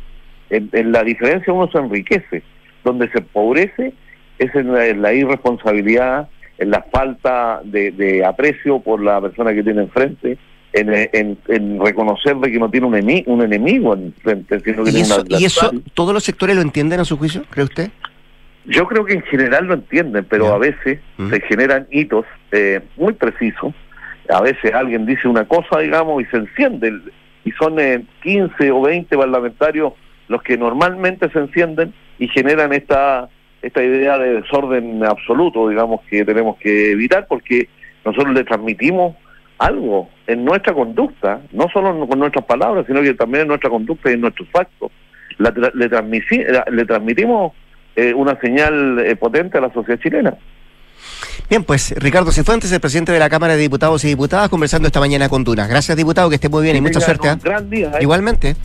En, en, la diferencia uno se enriquece, donde se empobrece es en la, en la irresponsabilidad, en la falta de, de, aprecio por la persona que tiene enfrente, en, en, en reconocer de que no tiene un, eni un enemigo enfrente, sino que ¿Y, tiene eso, una ¿Y eso todos los sectores lo entienden a su juicio, cree usted? Yo creo que en general lo entienden, pero a veces Mm. se generan hitos eh, muy precisos. A veces alguien dice una cosa, digamos, y se enciende. el- Y son eh, 15 o 20 parlamentarios los que normalmente se encienden y generan esta esta idea de desorden absoluto, digamos, que tenemos que evitar porque nosotros le transmitimos algo en nuestra conducta, no solo con nuestras palabras, sino que también en nuestra conducta y en nuestros actos. La tra- le, le transmitimos eh, una señal eh, potente a la sociedad chilena. Bien, pues Ricardo Cifuentes, el presidente de la Cámara de Diputados y Diputadas, conversando esta mañana con Dunas. Gracias, diputado, que esté muy bien y mucha suerte. un ¿eh? gran día. ¿eh? Igualmente.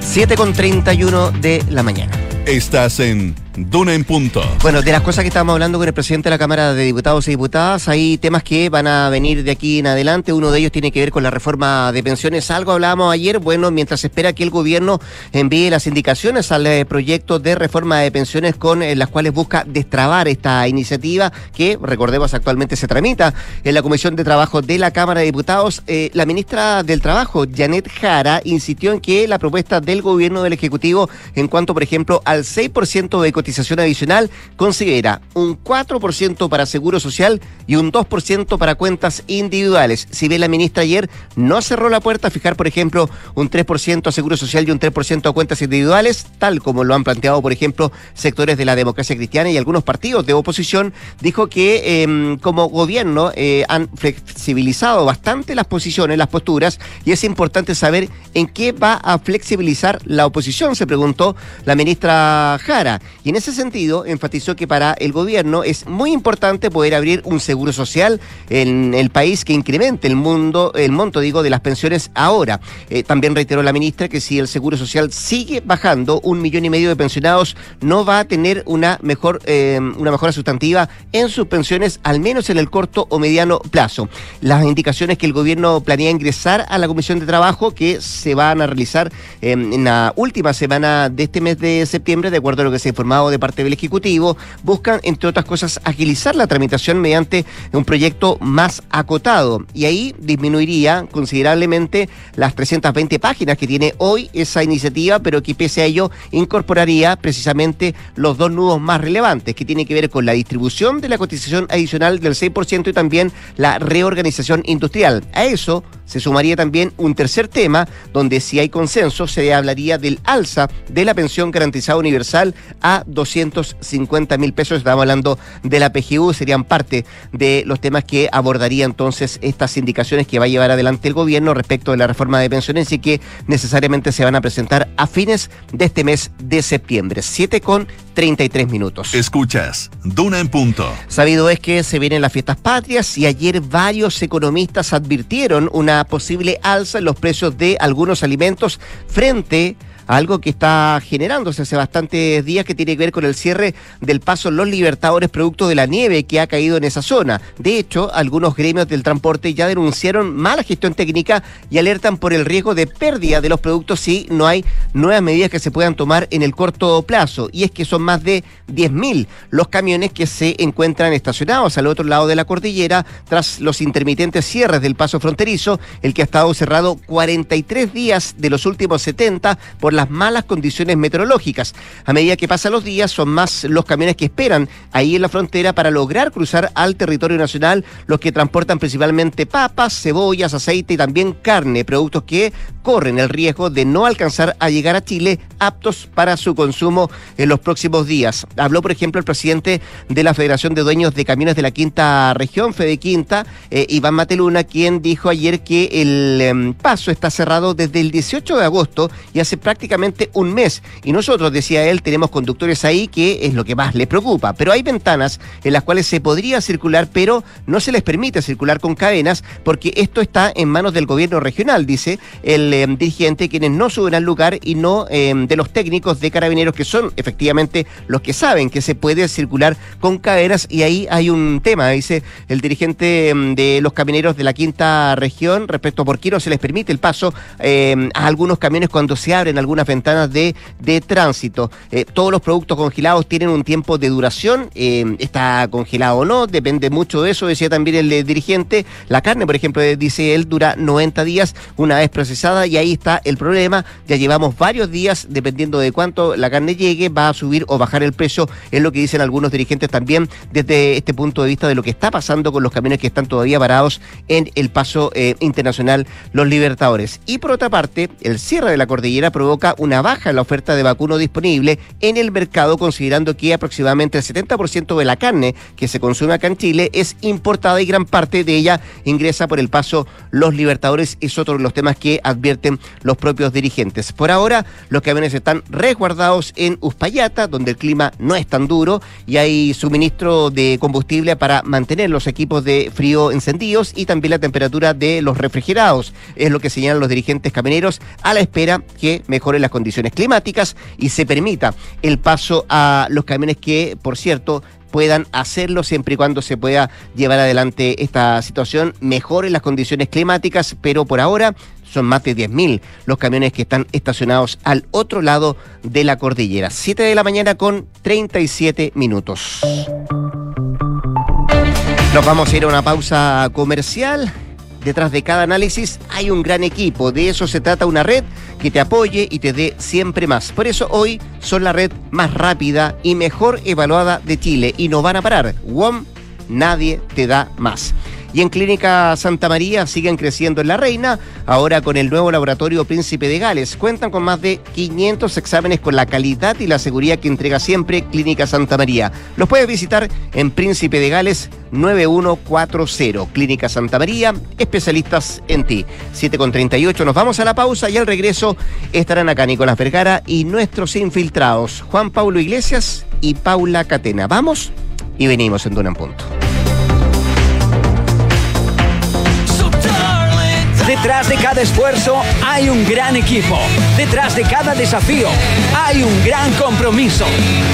7 con 31 de la mañana. Estás en Duna en Punto. Bueno, de las cosas que estábamos hablando con el presidente de la Cámara de Diputados y Diputadas, hay temas que van a venir de aquí en adelante. Uno de ellos tiene que ver con la reforma de pensiones. Algo hablábamos ayer, bueno, mientras se espera que el gobierno envíe las indicaciones al eh, proyecto de reforma de pensiones con eh, las cuales busca destrabar esta iniciativa que, recordemos, actualmente se tramita en la Comisión de Trabajo de la Cámara de Diputados. Eh, la ministra del Trabajo, Janet Jara, insistió en que la propuesta del gobierno del Ejecutivo en cuanto, por ejemplo, al 6% de cotización adicional, considera un 4% para seguro social y un 2% para cuentas individuales. Si bien la ministra ayer no cerró la puerta a fijar, por ejemplo, un 3% a seguro social y un 3% a cuentas individuales, tal como lo han planteado, por ejemplo, sectores de la democracia cristiana y algunos partidos de oposición, dijo que eh, como gobierno eh, han flexibilizado bastante las posiciones, las posturas, y es importante saber en qué va a flexibilizar la oposición, se preguntó la ministra Jara. En ese sentido, enfatizó que para el gobierno es muy importante poder abrir un seguro social en el país que incremente el mundo, el monto, digo, de las pensiones ahora. Eh, también reiteró la ministra que si el seguro social sigue bajando, un millón y medio de pensionados no va a tener una mejor, eh, una mejora sustantiva en sus pensiones, al menos en el corto o mediano plazo. Las indicaciones que el gobierno planea ingresar a la Comisión de Trabajo, que se van a realizar eh, en la última semana de este mes de septiembre, de acuerdo a lo que se ha informado de parte del Ejecutivo, buscan, entre otras cosas, agilizar la tramitación mediante un proyecto más acotado. Y ahí disminuiría considerablemente las 320 páginas que tiene hoy esa iniciativa, pero que pese a ello incorporaría precisamente los dos nudos más relevantes, que tiene que ver con la distribución de la cotización adicional del 6% y también la reorganización industrial. A eso se sumaría también un tercer tema, donde si hay consenso se hablaría del alza de la pensión garantizada universal a 250 mil pesos. Estamos hablando de la PGU, serían parte de los temas que abordaría entonces estas indicaciones que va a llevar adelante el gobierno respecto de la reforma de pensiones y que necesariamente se van a presentar a fines de este mes de septiembre. 7 con 33 minutos. Escuchas Duna en Punto. Sabido es que se vienen las fiestas patrias y ayer varios economistas advirtieron una posible alza en los precios de algunos alimentos frente a algo que está generándose hace bastantes días que tiene que ver con el cierre del paso Los Libertadores producto de la nieve que ha caído en esa zona. De hecho, algunos gremios del transporte ya denunciaron mala gestión técnica y alertan por el riesgo de pérdida de los productos si no hay nuevas medidas que se puedan tomar en el corto plazo. Y es que son más de 10.000 los camiones que se encuentran estacionados al otro lado de la cordillera tras los intermitentes cierres del paso fronterizo, el que ha estado cerrado 43 días de los últimos 70 por la las malas condiciones meteorológicas. A medida que pasan los días, son más los camiones que esperan ahí en la frontera para lograr cruzar al territorio nacional, los que transportan principalmente papas, cebollas, aceite y también carne, productos que corren el riesgo de no alcanzar a llegar a Chile aptos para su consumo en los próximos días. Habló, por ejemplo, el presidente de la Federación de Dueños de Camiones de la Quinta Región, Fede Quinta, eh, Iván Mateluna, quien dijo ayer que el em, paso está cerrado desde el 18 de agosto y hace prácticamente un mes. Y nosotros, decía él, tenemos conductores ahí que es lo que más le preocupa. Pero hay ventanas en las cuales se podría circular, pero no se les permite circular con cadenas porque esto está en manos del gobierno regional, dice el em, dirigente, quienes no suben al lugar y no em, de los técnicos de carabineros que son efectivamente los que saben que se puede circular con cadenas y ahí hay un tema, dice el dirigente de los camineros de la quinta región respecto a por qué no se les permite el paso a algunos camiones cuando se abren algunas ventanas de, de tránsito. Eh, todos los productos congelados tienen un tiempo de duración, eh, está congelado o no, depende mucho de eso, decía también el eh, dirigente. La carne, por ejemplo, dice él, dura 90 días una vez procesada y ahí está el problema. Ya llevamos varios días, dependiendo de cuánto la carne llegue, va a subir o bajar el precio, es lo que dicen algunos dirigentes también desde este punto de vista de lo que está pasando con los camiones que están todavía parados en el paso internacional Los Libertadores. Y por otra parte, el cierre de la cordillera provoca una baja en la oferta de vacuno disponible en el mercado, considerando que aproximadamente el 70% de la carne que se consume acá en Chile es importada y gran parte de ella ingresa por el paso Los Libertadores. Es otro de los temas que advierten los propios dirigentes. Por ahora, los camiones están resguardados en Uspallata, donde el clima no es tan duro y hay suministro de combustible para mantener los equipos de frío encendidos y también la temperatura de los refrigerados. Es lo que señalan los dirigentes camioneros a la espera que mejoren las condiciones climáticas y se permita el paso a los camiones que, por cierto, puedan hacerlo siempre y cuando se pueda llevar adelante esta situación, mejoren las condiciones climáticas, pero por ahora son más de 10.000 los camiones que están estacionados al otro lado de la cordillera. 7 de la mañana con 37 minutos. Nos vamos a ir a una pausa comercial detrás de cada análisis hay un gran equipo. De eso se trata una red que te apoye y te dé siempre más. Por eso hoy son la red más rápida y mejor evaluada de Chile y no van a parar. WOM, nadie te da más. Y en Clínica Santa María siguen creciendo en La Reina, ahora con el nuevo laboratorio Príncipe de Gales. Cuentan con más de 500 exámenes con la calidad y la seguridad que entrega siempre Clínica Santa María. Los puedes visitar en Príncipe de Gales 9140. Clínica Santa María, especialistas en ti. 7 con 38, nos vamos a la pausa y al regreso estarán acá Nicolás Vergara y nuestros infiltrados, Juan Paulo Iglesias y Paula Catena. Vamos y venimos en Dunan Punto. Detrás de cada esfuerzo hay un gran equipo. Detrás de cada desafío hay un gran compromiso.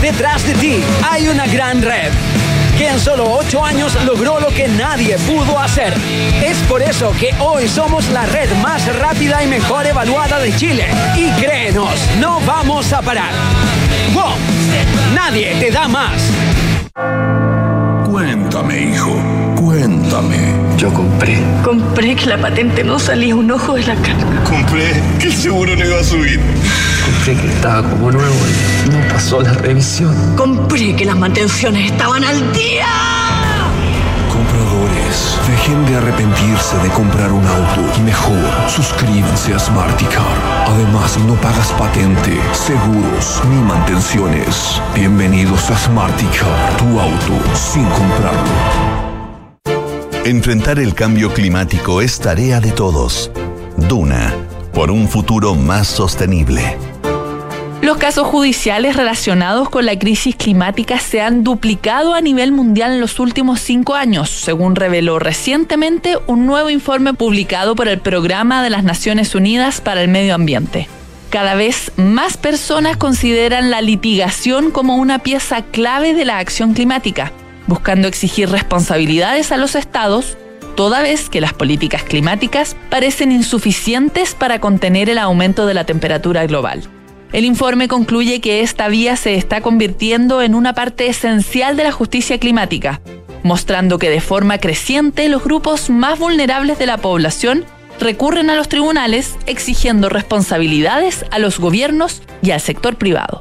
Detrás de ti hay una gran red que en solo ocho años logró lo que nadie pudo hacer. Es por eso que hoy somos la red más rápida y mejor evaluada de Chile. Y créenos, no vamos a parar. ¡Wow! Nadie te da más. Yo compré. Compré que la patente no salía un ojo de la cara. Compré que el seguro no iba a subir. Compré que estaba como nuevo y no pasó la revisión. Compré que las mantenciones estaban al día. Compradores, dejen de arrepentirse de comprar un auto. Mejor, suscríbanse a Smarticar. Además, no pagas patente, seguros ni mantenciones. Bienvenidos a Smarticar, tu auto sin comprarlo. Enfrentar el cambio climático es tarea de todos. Duna, por un futuro más sostenible. Los casos judiciales relacionados con la crisis climática se han duplicado a nivel mundial en los últimos cinco años, según reveló recientemente un nuevo informe publicado por el Programa de las Naciones Unidas para el Medio Ambiente. Cada vez más personas consideran la litigación como una pieza clave de la acción climática buscando exigir responsabilidades a los estados, toda vez que las políticas climáticas parecen insuficientes para contener el aumento de la temperatura global. El informe concluye que esta vía se está convirtiendo en una parte esencial de la justicia climática, mostrando que de forma creciente los grupos más vulnerables de la población recurren a los tribunales exigiendo responsabilidades a los gobiernos y al sector privado.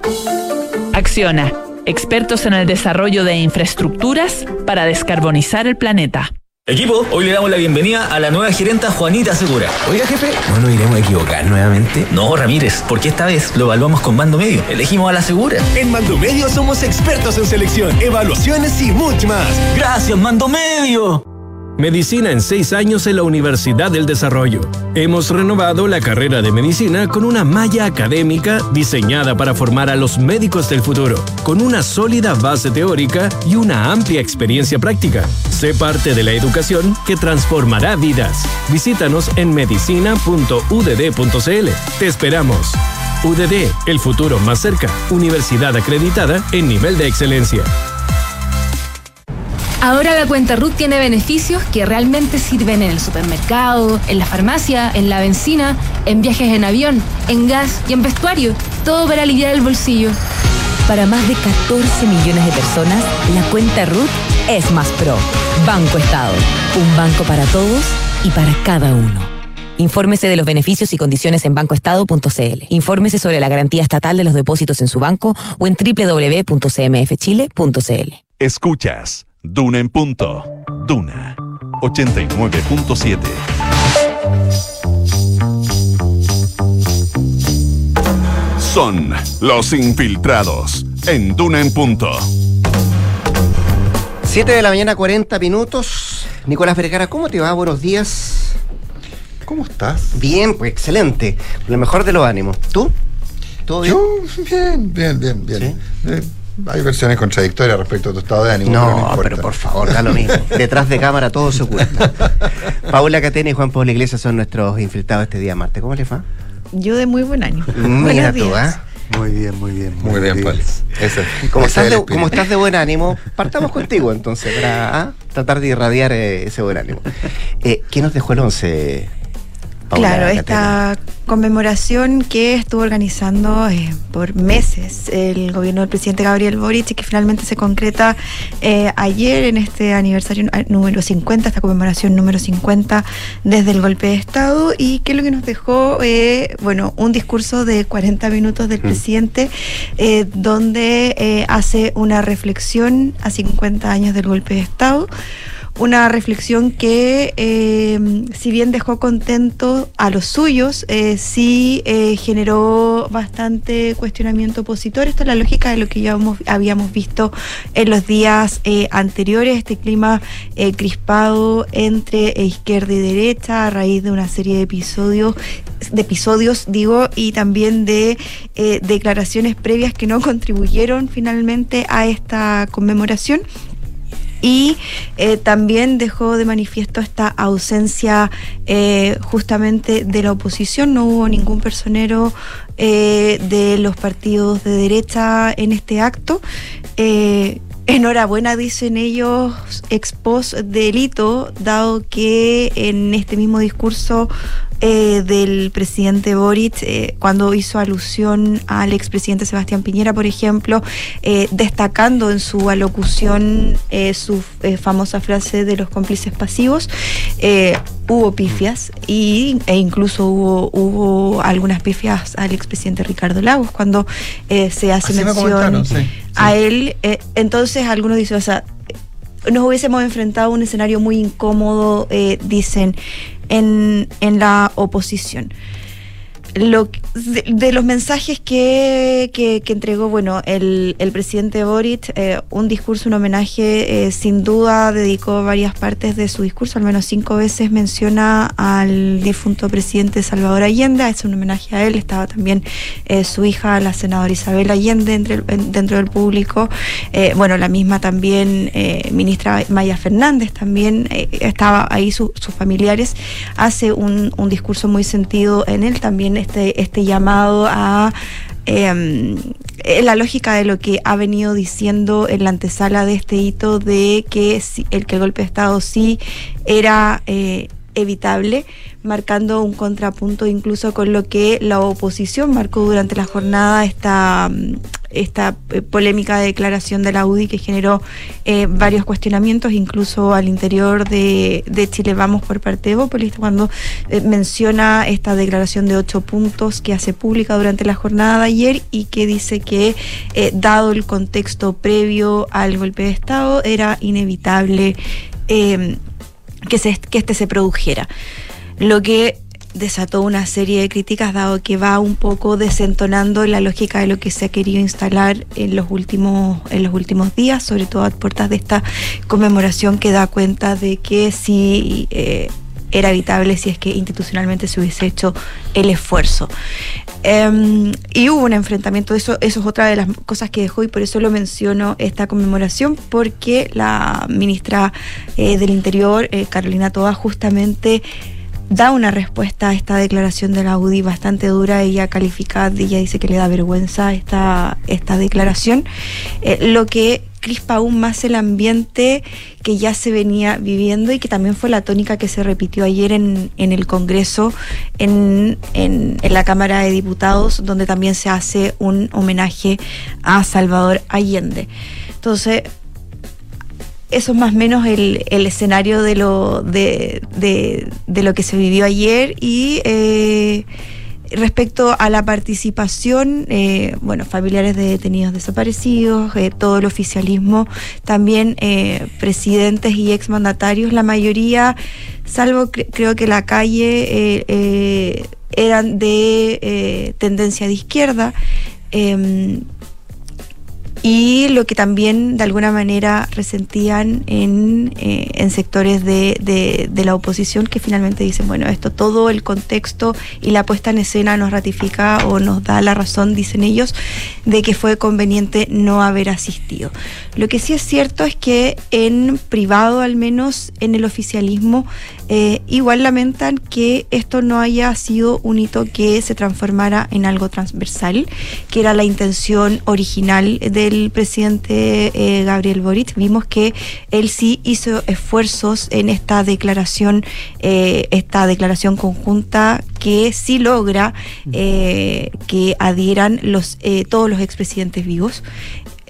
Acciona, expertos en el desarrollo de infraestructuras para descarbonizar el planeta. Equipo, hoy le damos la bienvenida a la nueva gerenta Juanita Segura. Oiga, jefe, ¿no nos iremos a equivocar nuevamente? No, Ramírez, porque esta vez lo evaluamos con Mando Medio. Elegimos a la Segura. En Mando Medio somos expertos en selección, evaluaciones y mucho más. Gracias, Mando Medio. Medicina en seis años en la Universidad del Desarrollo. Hemos renovado la carrera de medicina con una malla académica diseñada para formar a los médicos del futuro, con una sólida base teórica y una amplia experiencia práctica. Sé parte de la educación que transformará vidas. Visítanos en medicina.udd.cl. Te esperamos. UDD, el futuro más cerca. Universidad acreditada en nivel de excelencia. Ahora la cuenta RUT tiene beneficios que realmente sirven en el supermercado, en la farmacia, en la benzina, en viajes en avión, en gas y en vestuario. Todo para aliviar el bolsillo. Para más de 14 millones de personas, la cuenta RUT es más pro. Banco Estado. Un banco para todos y para cada uno. Infórmese de los beneficios y condiciones en bancoestado.cl. Infórmese sobre la garantía estatal de los depósitos en su banco o en www.cmfchile.cl. Escuchas Duna en punto. Duna 89.7. Son los infiltrados en Duna en punto. 7 de la mañana, 40 minutos. Nicolás Vergara, ¿cómo te va? Buenos días. ¿Cómo estás? Bien, pues excelente. Lo mejor de los ánimos. ¿Tú? ¿Todo bien? Yo, bien, bien, bien, bien. Eh, hay versiones contradictorias respecto a tu estado de ánimo. No, pero, pero por favor, da lo mismo. Detrás de cámara todo se oculta. Paula Catena y Juan Pablo Iglesias son nuestros infiltrados este día martes. ¿Cómo les va? Yo de muy buen ánimo. Mira tú, ¿ah? Muy bien, muy bien. Muy, bien, Pablo. Como, estás de, como estás de buen ánimo, partamos contigo entonces para ¿ah? tratar de irradiar eh, ese buen ánimo. Eh, ¿Qué nos dejó el 11, Paula claro, Catena? esta conmemoración que estuvo organizando eh, por meses el gobierno del presidente Gabriel Boric y que finalmente se concreta eh, ayer en este aniversario eh, número 50, esta conmemoración número 50 desde el golpe de Estado y que lo que nos dejó, eh, bueno, un discurso de 40 minutos del presidente eh, donde hace una reflexión a 50 años del golpe de Estado una reflexión que, eh, si bien dejó contento a los suyos, eh, sí eh, generó bastante cuestionamiento opositor. Esta es la lógica de lo que ya habíamos visto en los días anteriores, este clima crispado entre izquierda y derecha a raíz de una serie de episodios de episodios, digo, y también de declaraciones previas que no contribuyeron finalmente a esta conmemoración y eh, también dejó de manifiesto esta ausencia eh, justamente de la oposición. No hubo ningún personero eh, de los partidos de derecha en este acto. Enhorabuena, dicen ellos, ex post delito, dado que en este mismo discurso eh, del presidente Boric, eh, cuando hizo alusión al expresidente Sebastián Piñera, por ejemplo, eh, destacando en su alocución eh, su eh, famosa frase de los cómplices pasivos, hubo pifias y, e incluso hubo, hubo algunas pifias al expresidente Ricardo Lagos cuando eh, se hace Así me mención sí, a él. entonces algunos dicen, o sea, nos hubiésemos enfrentado a un escenario muy incómodo, eh, dicen, en, en la oposición. Lo, de, de los mensajes que, que- entregó, bueno, el, el presidente Boric, eh, un discurso, un homenaje, eh, sin duda dedicó varias partes de su discurso, al menos cinco veces menciona al difunto presidente Salvador Allende, es un homenaje a él, estaba también eh, su hija, la senadora Isabel Allende, dentro del público, eh, bueno, la misma también eh, ministra Maya Fernández, también estaba ahí su- sus familiares, hace un, un discurso muy sentido en él, también este, este llamado a eh, eh, la lógica de lo que ha venido diciendo en la antesala de este hito de que el que el golpe de Estado sí era eh, evitable, marcando un contrapunto incluso con lo que la oposición marcó durante la jornada esta, mm, esta eh, polémica declaración de la UDI que generó eh, varios cuestionamientos, incluso al interior de, Chile Vamos por parte de Bópolis, cuando eh, menciona esta declaración de ocho puntos que hace pública durante la jornada de ayer y que dice que, dado el contexto previo al golpe de Estado, era inevitable eh, que, se, que este se produjera. Lo que desató una serie de críticas dado que va un poco desentonando la lógica de lo que se ha querido instalar en los últimos en los últimos días, sobre todo a puertas de esta conmemoración que da cuenta de que sí eh, era evitable si es que institucionalmente se hubiese hecho el esfuerzo. Eh, y hubo un enfrentamiento, eso, eso es otra de las cosas que dejó y por eso lo menciono esta conmemoración, porque la ministra eh, del Interior, eh, Carolina Toa, justamente da una respuesta a esta declaración de la UDI bastante dura. Ella califica, ella dice que le da vergüenza esta, esta declaración, eh, lo que crispa aún más el ambiente que ya se venía viviendo y que también fue la tónica que se repitió ayer en, en el Congreso, en, en, la Cámara de Diputados, donde también se hace un homenaje a Salvador Allende. Entonces, eso es más o menos el, el escenario de lo, de, de, lo que se vivió ayer y eh, respecto a la participación, eh, bueno, familiares de detenidos desaparecidos, eh, todo el oficialismo, también eh, presidentes y exmandatarios, la mayoría, salvo cre creo que la calle, eran de tendencia de izquierda. Y lo que también de alguna manera resentían en, eh, en sectores de, de, de, la oposición que finalmente dicen, bueno, esto todo el contexto y la puesta en escena nos ratifica o nos da la razón, dicen ellos, de que fue conveniente no haber asistido. Lo que sí es cierto es que en privado, al menos en el oficialismo, eh, igual lamentan que esto no haya sido un hito que se transformara en algo transversal, que era la intención original del presidente eh, Gabriel Boric. Vimos que él sí hizo esfuerzos en esta declaración, eh, esta declaración conjunta que sí logra eh, que adhieran los, todos los expresidentes vivos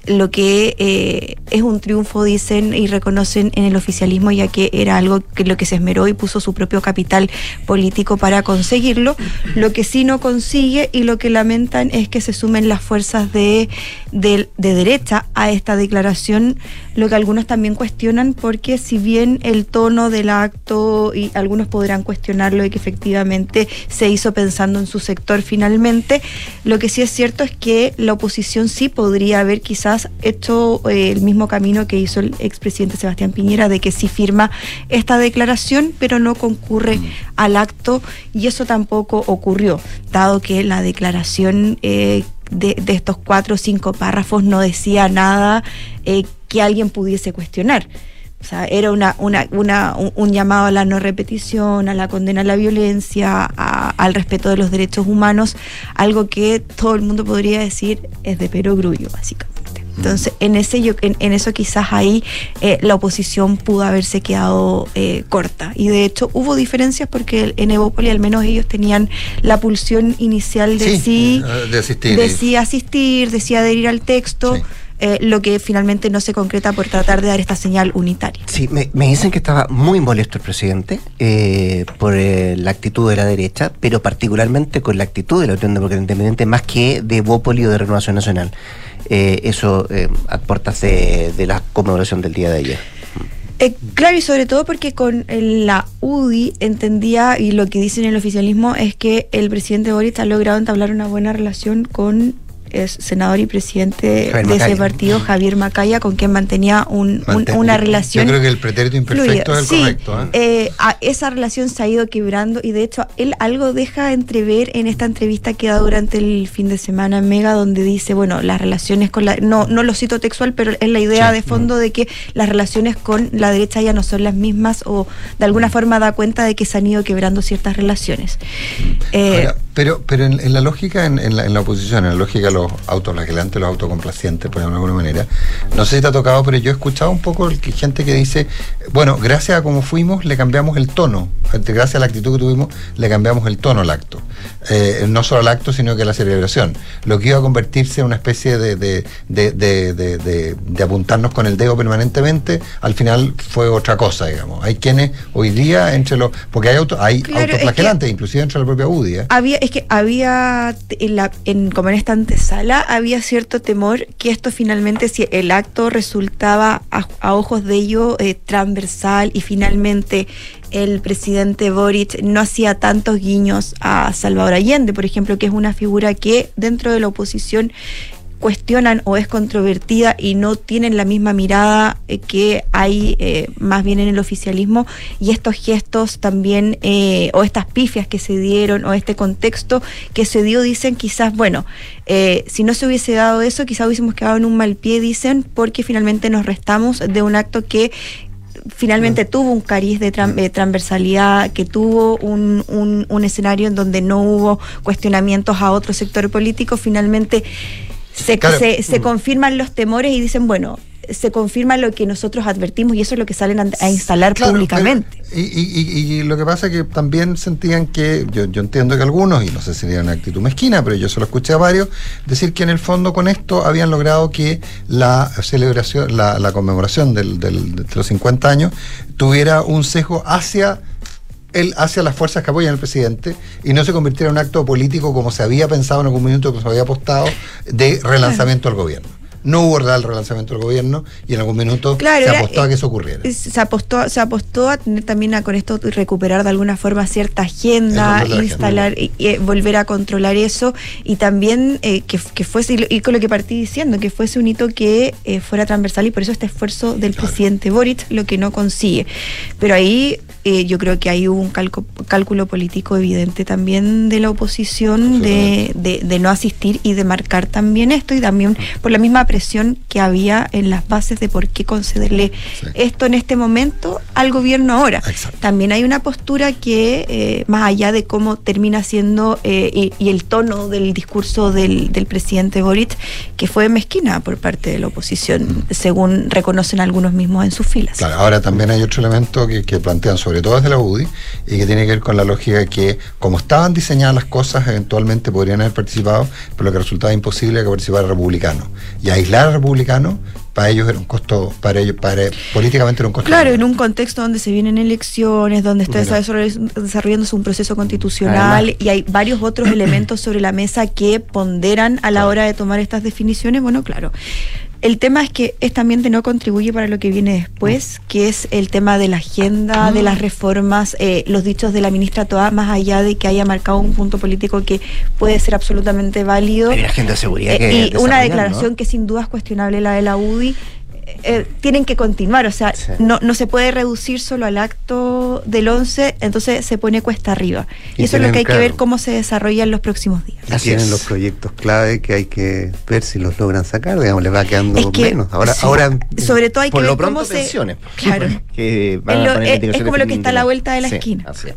lo que eh, es un triunfo, dicen y reconocen en el oficialismo, ya que era algo que lo que se esmeró y puso su propio capital político para conseguirlo. Lo que sí no consigue y lo que lamentan es que se sumen las fuerzas de, de, de derecha a esta declaración, lo que algunos también cuestionan, porque si bien el tono del acto, y algunos podrán cuestionarlo y que efectivamente se hizo pensando en su sector finalmente, lo que sí es cierto es que la oposición sí podría haber quizás hecho eh, el mismo camino que hizo el expresidente Sebastián Piñera, de que sí firma esta declaración, pero no concurre mm. al acto, y eso tampoco ocurrió, dado que la declaración eh, de, de, estos cuatro o cinco párrafos no decía nada eh, que alguien pudiese cuestionar. O sea, era una, una, una, un, llamado a la no repetición, a la condena a la violencia, al respeto de los derechos humanos, algo que todo el mundo podría decir es de perogrullo, básicamente. Entonces, en, ese, yo, en, en eso quizás ahí eh, la oposición pudo haberse quedado eh, corta. Y de hecho hubo diferencias porque en Evópoli al menos ellos tenían la pulsión inicial de sí, sí de, asistir, de sí asistir, de sí adherir al texto. Sí. Eh, lo que finalmente no se concreta por tratar de dar esta señal unitaria. Sí, me, me dicen que estaba muy molesto el presidente eh, por eh, la actitud de la derecha, pero particularmente con la actitud de la Unión Democrática Independiente, más que de Bópoli o de Renovación Nacional. Eh, eso a puertas de, la conmemoración del día de ayer. Eh, claro, y sobre todo porque con la UDI entendía, y lo que dicen en el oficialismo, es que el presidente Boris ha logrado entablar una buena relación con es senador y presidente Javier de Macaya. ese partido, Javier Macaya, con quien mantenía un, un, una relación. Yo creo que el pretérito imperfecto fluida. es el sí, correcto. ¿eh? Eh, a, esa relación se ha ido quebrando y de hecho él algo deja entrever en esta entrevista que da durante el fin de semana en Mega, donde dice, bueno, las relaciones con la. No, no lo cito textual, pero es la idea sí, de fondo no. de que las relaciones con la derecha ya no son las mismas o de alguna forma da cuenta de que se han ido quebrando ciertas relaciones. Eh, Ahora, pero, pero en, en la lógica, en, en, la, en, la, oposición, en la lógica de los autoflagelantes, los autocomplacientes, por de alguna manera, no sé si te ha tocado, pero yo he escuchado un poco que gente que dice, bueno, gracias a cómo fuimos, le cambiamos el tono gracias a la actitud que tuvimos, le cambiamos el tono al acto. Eh, no solo al acto, sino que a la celebración. Lo que iba a convertirse en una especie de, de, de, de, de apuntarnos con el dedo permanentemente, al final fue otra cosa, digamos. Hay quienes hoy día, entre los. Porque hay, auto, hay Claro, autoflagelantes, inclusive entre la propia UDI. ¿eh? Había, es que había, en la, en, como en esta antesala, había cierto temor que esto finalmente, si el acto resultaba a, a ojos de ello eh, transversal y finalmente el presidente Boric no hacía tantos guiños a Salvador Allende, por ejemplo, que es una figura que dentro de la oposición cuestionan o es controvertida y no tienen la misma mirada eh, que hay eh, más bien en el oficialismo. Y estos gestos también eh, o estas pifias que se dieron o este contexto que se dio dicen quizás bueno eh, si no se hubiese dado eso quizás hubiésemos quedado en un mal pie dicen porque finalmente nos restamos de un acto que finalmente tuvo un cariz de tran- transversalidad, que tuvo un, un- un escenario en donde no hubo cuestionamientos a otro sector político, finalmente se, Claro. se, se Mm. confirman los temores y dicen, bueno, se confirma lo que nosotros advertimos y eso es lo que salen a, a instalar Claro, públicamente. Y, y- y- y lo que pasa es que también sentían que, yo, yo entiendo que algunos, y no sé si sería una actitud mezquina, pero yo se lo escuché a varios, decir que en el fondo con esto habían logrado que la celebración, la, la conmemoración del, del- de los 50 años tuviera un sesgo hacia el, hacia las fuerzas que apoyan al presidente y no se convirtiera en un acto político como se había pensado en algún minuto, como se había apostado, de relanzamiento del gobierno. No hubo real relanzamiento del gobierno y en algún minuto Claro, se era, apostó a que eso ocurriera. Se apostó, se apostó a tener también a con esto recuperar de alguna forma cierta agenda, instalar, y, y, eh, volver a controlar eso y también eh, que, que fuese, y con lo que partí diciendo, que fuese un hito que eh, fuera transversal y por eso este esfuerzo del presidente Boric lo que no consigue. Pero ahí eh, yo creo que hay un calco- cálculo político evidente también de la oposición de, de- de no asistir y de marcar también esto y también por la misma presión que había en las bases de por qué concederle esto en este momento al gobierno ahora. También hay una postura que, eh, más allá de cómo termina siendo eh, y, y el tono del discurso del, del presidente Boric, que fue mezquina por parte de la oposición, según reconocen algunos mismos en sus filas. Claro, ahora también hay otro elemento que, que plantean, sobre todo desde la UDI, y que tiene que ver con la lógica de que, como estaban diseñadas las cosas, eventualmente podrían haber participado, pero lo que resultaba imposible era que participara republicano. Y aislar a republicano, para ellos era un costo, para ellos, para, políticamente era un costo. Claro, en un contexto donde se vienen elecciones, donde está desarrollándose un proceso constitucional Además. y hay varios otros elementos sobre la mesa que ponderan a la hora de tomar estas definiciones, bueno, claro. El tema es que este ambiente no contribuye para lo que viene después, que es el tema de la agenda, de las reformas, eh, los dichos de la ministra Toa, más allá de que haya marcado un punto político que puede ser absolutamente válido. Hay agenda de seguridad Eh, que y una declaración ¿no? que sin duda es cuestionable, la de la UDI, eh, tienen que continuar, o sea, no, no se puede reducir solo al acto del 11, entonces se pone cuesta arriba. Y, Y eso es lo que hay que ver cómo se desarrolla en los próximos días. Y tienen los proyectos clave que hay que ver si los logran sacar, digamos, les va quedando Es que, menos. Ahora, sí, ahora sobre todo hay Por que lo ver pronto cómo se... Claro. que van Es a lo- poner es- es como lo que está a la vuelta de la Sí, esquina. así es.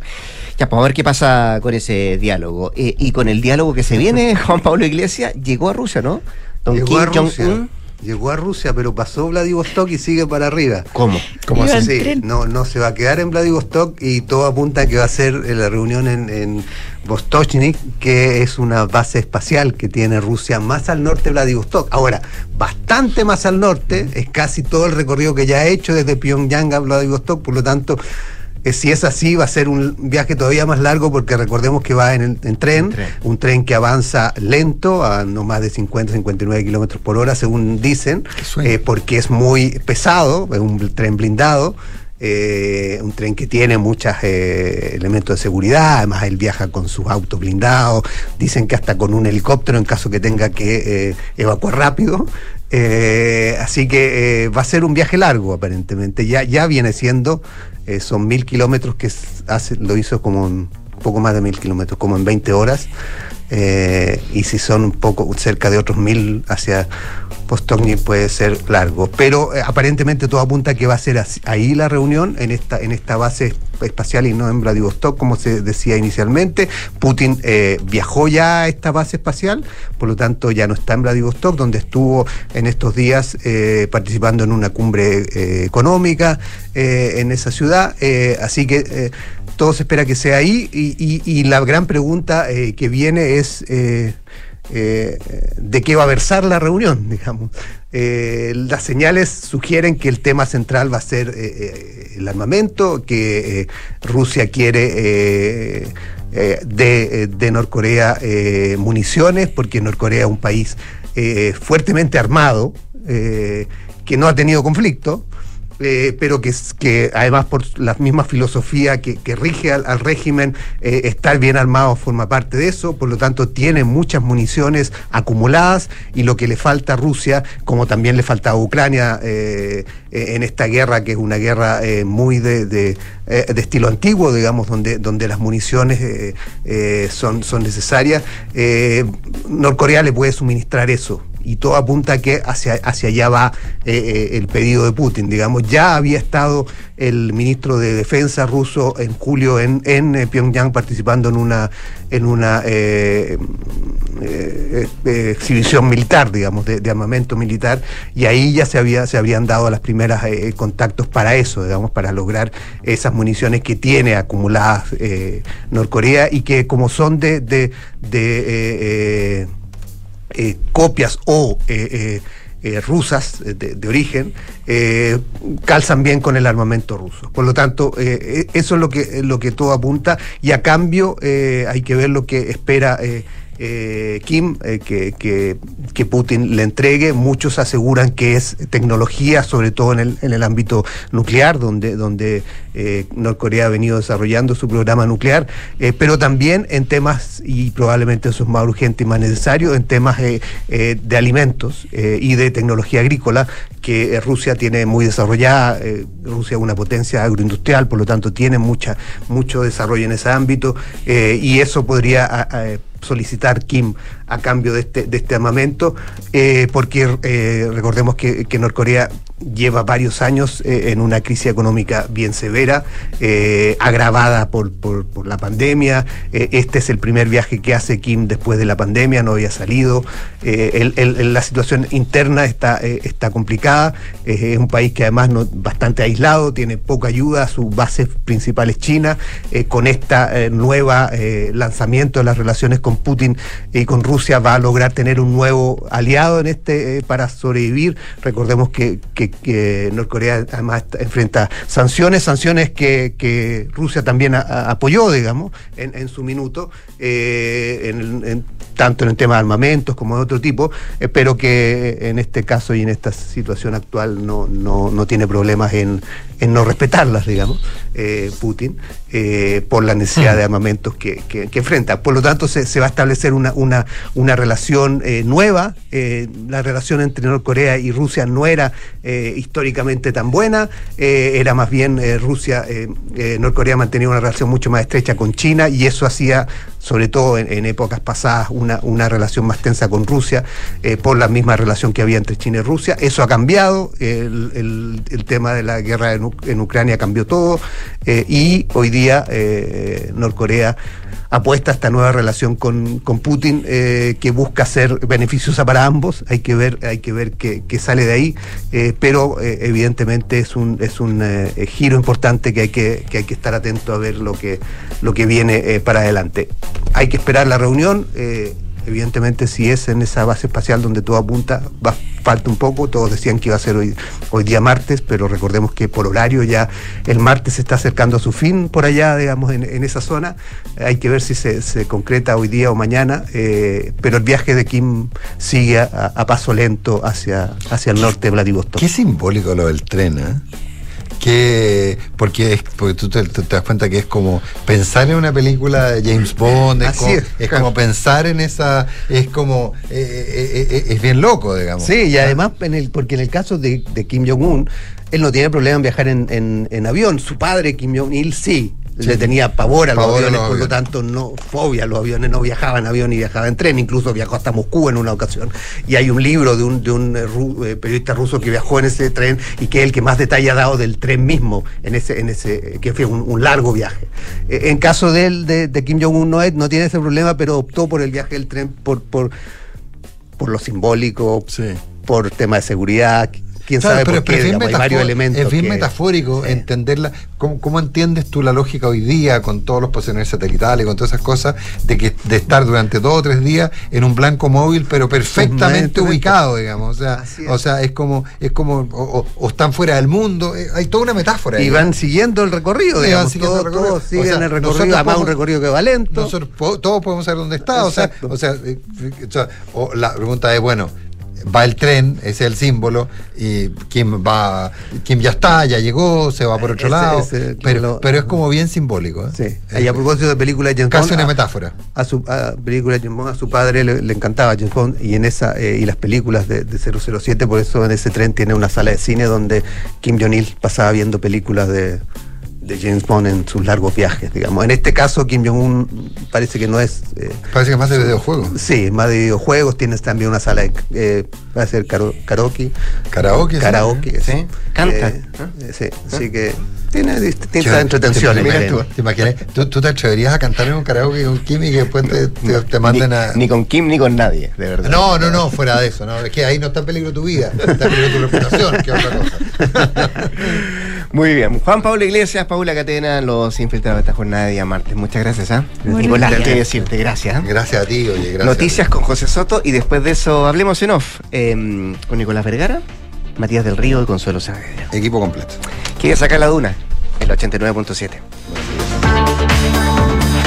Ya, pues vamos a ver qué pasa con ese diálogo. Eh, y con el diálogo que se viene, Juan Pablo Iglesias llegó a Rusia, ¿no? Don llegó Kim a Rusia. Jong-un. Llegó a Rusia, pero pasó Vladivostok y sigue para arriba. ¿Cómo? ¿Cómo así? Sí, no, no se va a quedar en Vladivostok y todo apunta a que va a ser eh, la reunión en, en Vostochnik, que es una base espacial que tiene Rusia más al norte de Vladivostok. Ahora, bastante más al norte, es casi todo el recorrido que ya ha hecho desde Pyongyang a Vladivostok, por lo tanto, si es así, va a ser un viaje todavía más largo porque recordemos que va en, tren, un tren que avanza lento, a no más de 50, 59 kilómetros por hora, según dicen, eh, porque es muy pesado, es un tren blindado. eh, un tren que tiene muchos elementos de seguridad, además él viaja con sus autos blindados, dicen que hasta con un helicóptero en caso que tenga que eh, evacuar rápido. Eh, así que eh, va a ser un viaje largo aparentemente, ya, ya viene siendo, eh, son mil kilómetros que hace, lo hizo como en poco más de mil kilómetros, como en 20 horas, eh, y si son un poco cerca de otros mil hacia Vostoknik puede ser largo. Pero eh, aparentemente todo apunta a que va a ser ahí la reunión, en esta, en esta base espacial y no en Vladivostok, como se decía inicialmente. Putin eh, viajó ya a esta base espacial, por lo tanto ya no está en Vladivostok, donde estuvo en estos días eh, participando en una cumbre eh, económica en esa ciudad. Así que todo se espera que sea ahí y, la gran pregunta que viene es... eh, de qué va a versar la reunión, digamos. Eh, las señales sugieren que el tema central va a ser eh, el armamento, que Rusia quiere de, de Norcorea municiones, porque Norcorea es un país fuertemente armado, que no ha tenido conflicto. Eh, pero que, además por la misma filosofía que, rige al, régimen, eh, estar bien armado forma parte de eso, por lo tanto tiene muchas municiones acumuladas y lo que le falta a Rusia, como también le falta a Ucrania eh, en esta guerra, que es una guerra muy de, de, estilo antiguo, digamos, donde, donde las municiones son, son necesarias, Norcorea le puede suministrar eso y todo apunta a que hacia, hacia allá va eh, eh, el pedido de Putin, digamos. Ya había estado el ministro de Defensa ruso en julio en, en eh, Pyongyang participando en una, en una exhibición militar, digamos, de, armamento militar, y ahí ya se, había, se habrían dado las primeras contactos para eso, digamos, para lograr esas municiones que tiene acumuladas Norcorea y que como son de, de, eh, copias o eh, eh, rusas de, de origen calzan bien con el armamento ruso. Por lo tanto, eso es lo que, lo que todo apunta y a cambio hay que ver lo que espera. Eh, Kim, eh, que, que- Putin le entregue. Muchos aseguran que es tecnología, sobre todo en el, en el ámbito nuclear, donde, donde eh, Norcorea ha venido desarrollando su programa nuclear, pero también en temas, y probablemente eso es más urgente y más necesario, en temas de alimentos y de tecnología agrícola, que Rusia tiene muy desarrollada. Rusia es una potencia agroindustrial, por lo tanto tiene mucha, mucho desarrollo en ese ámbito, y eso podría... solicitar Kim a cambio de este, de este armamento, eh, porque eh, recordemos que, que Norcorea lleva varios años eh, en una crisis económica bien severa, eh, agravada por, por- la pandemia. Eh, este es el primer viaje que hace Kim después de la pandemia, no había salido. La situación interna está, está complicada. Es un país que además no, bastante aislado, tiene poca ayuda, su base principal es China. Con esta nueva eh, lanzamiento de las relaciones con Putin y con Rusia va a lograr tener un nuevo aliado en este para sobrevivir. Recordemos que, que- que Norcorea además enfrenta sanciones, sanciones que, Rusia también a- apoyó, digamos, en, en su minuto, eh, en- en- tanto en el tema de armamentos como de otro tipo, eh, pero que en este caso y en esta situación actual no, no, no tiene problemas en, en no respetarlas, digamos, eh, Putin, eh, por la necesidad de armamentos que, que- que enfrenta. Por lo tanto, se, se va a establecer una, una, una relación eh, nueva. eh, la relación entre Norcorea y Rusia no era eh, históricamente tan buena, era más bien Rusia, Norcorea mantenía una relación mucho más estrecha con China y eso hacía, sobre todo en, en épocas pasadas, una, una relación más tensa con Rusia eh, por la misma relación que había entre China y Rusia. Eso ha cambiado, el, el- el tema de la guerra en, Uc- en Ucrania cambió todo eh, y hoy día eh, Norcorea apuesta a esta nueva relación con, con Putin eh, que busca ser beneficiosa para ambos. Hay que ver, hay que ver qué, sale de ahí, eh, pero evidentemente es un, es un giro importante que hay que, que hay que estar atento a ver lo que, lo que viene para adelante. Hay que esperar la reunión. Evidentemente, si es en esa base espacial donde todo apunta, va, falta un poco. Todos decían que iba a ser hoy, hoy día martes, pero recordemos que por horario ya el martes se está acercando a su fin por allá, digamos, en, esa zona. Hay que ver si se, se concreta hoy día o mañana, eh, pero el viaje de Kim sigue a, a paso lento hacia, hacia el norte de Vladivostok. Qué simbólico lo del tren, ¿eh? Que, porque, es, porque tú te, te das cuenta que es como pensar en una película de James Bond, es, Así como, es, es claro. como pensar en esa, es como, eh, eh, eh, es bien loco, digamos. Sí, y además, en el, porque en el caso de, de Kim Jong-un, él no tiene problema en viajar en, en- en avión. Su padre, Kim Jong-il, sí. Le tenía pavor a los Pavor a aviones, los por lo tanto, no fobia a los aviones, no viajaba en avión y viajaba en tren, incluso viajó hasta Moscú en una ocasión. Y hay un libro de un, de un eh, ru- eh, periodista ruso que viajó en ese tren y que es el que más detalle ha dado del tren mismo, en ese, en ese, eh, que fue un, un largo viaje. Eh, en caso de, él, de, de Kim Jong-un no, no tiene ese problema, pero optó por el viaje del tren por, por, por lo simbólico, por tema de seguridad. Quién Claro, sabe pero, por qué, digamos, hay varios elementos. es bien que- metafórico entenderla. ¿Cómo, cómo entiendes tú la lógica hoy día con todos los posiciones satelitales, con todas esas cosas, de que de estar durante dos o tres días en un blanco móvil, pero perfectamente ubicado, digamos? O sea, o sea es como, es como o, están fuera del mundo. eh, Hay toda una metáfora. Y van siguiendo el recorrido, digamos, van siguiendo todos- el recorrido. todos siguen O sea, el recorrido, además un recorrido que va lento. Nosotros po- todos podemos saber dónde está. O sea, Exacto. o sea, eh, o sea, o la pregunta es, bueno, va el tren, ese es el símbolo, y Kim va, Kim ya está, ya llegó, se va por otro Ese- lado, ese, pero, lo- pero es como bien simbólico. ¿eh? Sí. Y a propósito de película de James Casi Bond, una a- metáfora. A su a película de James Bond, a su padre le, le encantaba James Bond y en esa eh, y las películas de, de 007, por eso en ese tren tiene una sala de cine donde Kim Jong-il pasaba viendo películas de, de James Bond en sus largos viajes, digamos. En este caso Kim Jong-un parece que no es... eh, Parece que es más de videojuegos. Sí, más de videojuegos, tienes también una sala de... Eh, va a ser karo- karaoke. Karaoke, sí. Karaoke, Sí, Canta. canta. sí, así que tiene distintas Yo- entretenciones. ¿te Belén. tú- ¿Te imaginas? ¿Tú, tú te atreverías a cantar en un karaoke con Kim y que después te, te- te manden a. Ni con Kim ni con nadie, de verdad. No, no, no, fuera de eso. No, es que ahí no está en peligro tu vida, está en peligro tu reputación, que es otra cosa. Muy bien. Juan Pablo Iglesias, Paula Catena, los infiltrados de esta jornada de día martes. Muchas gracias, ¿ah? Muy Nicolás, qué decirte, gracias. ¿ah? Gracias a ti, oye, gracias. Noticias con José Soto y después de eso hablemos en off eh, con Nicolás Vergara, Matías del Río y Consuelo Saavedra. Equipo completo. Quiere sacar la duna, el 89.7.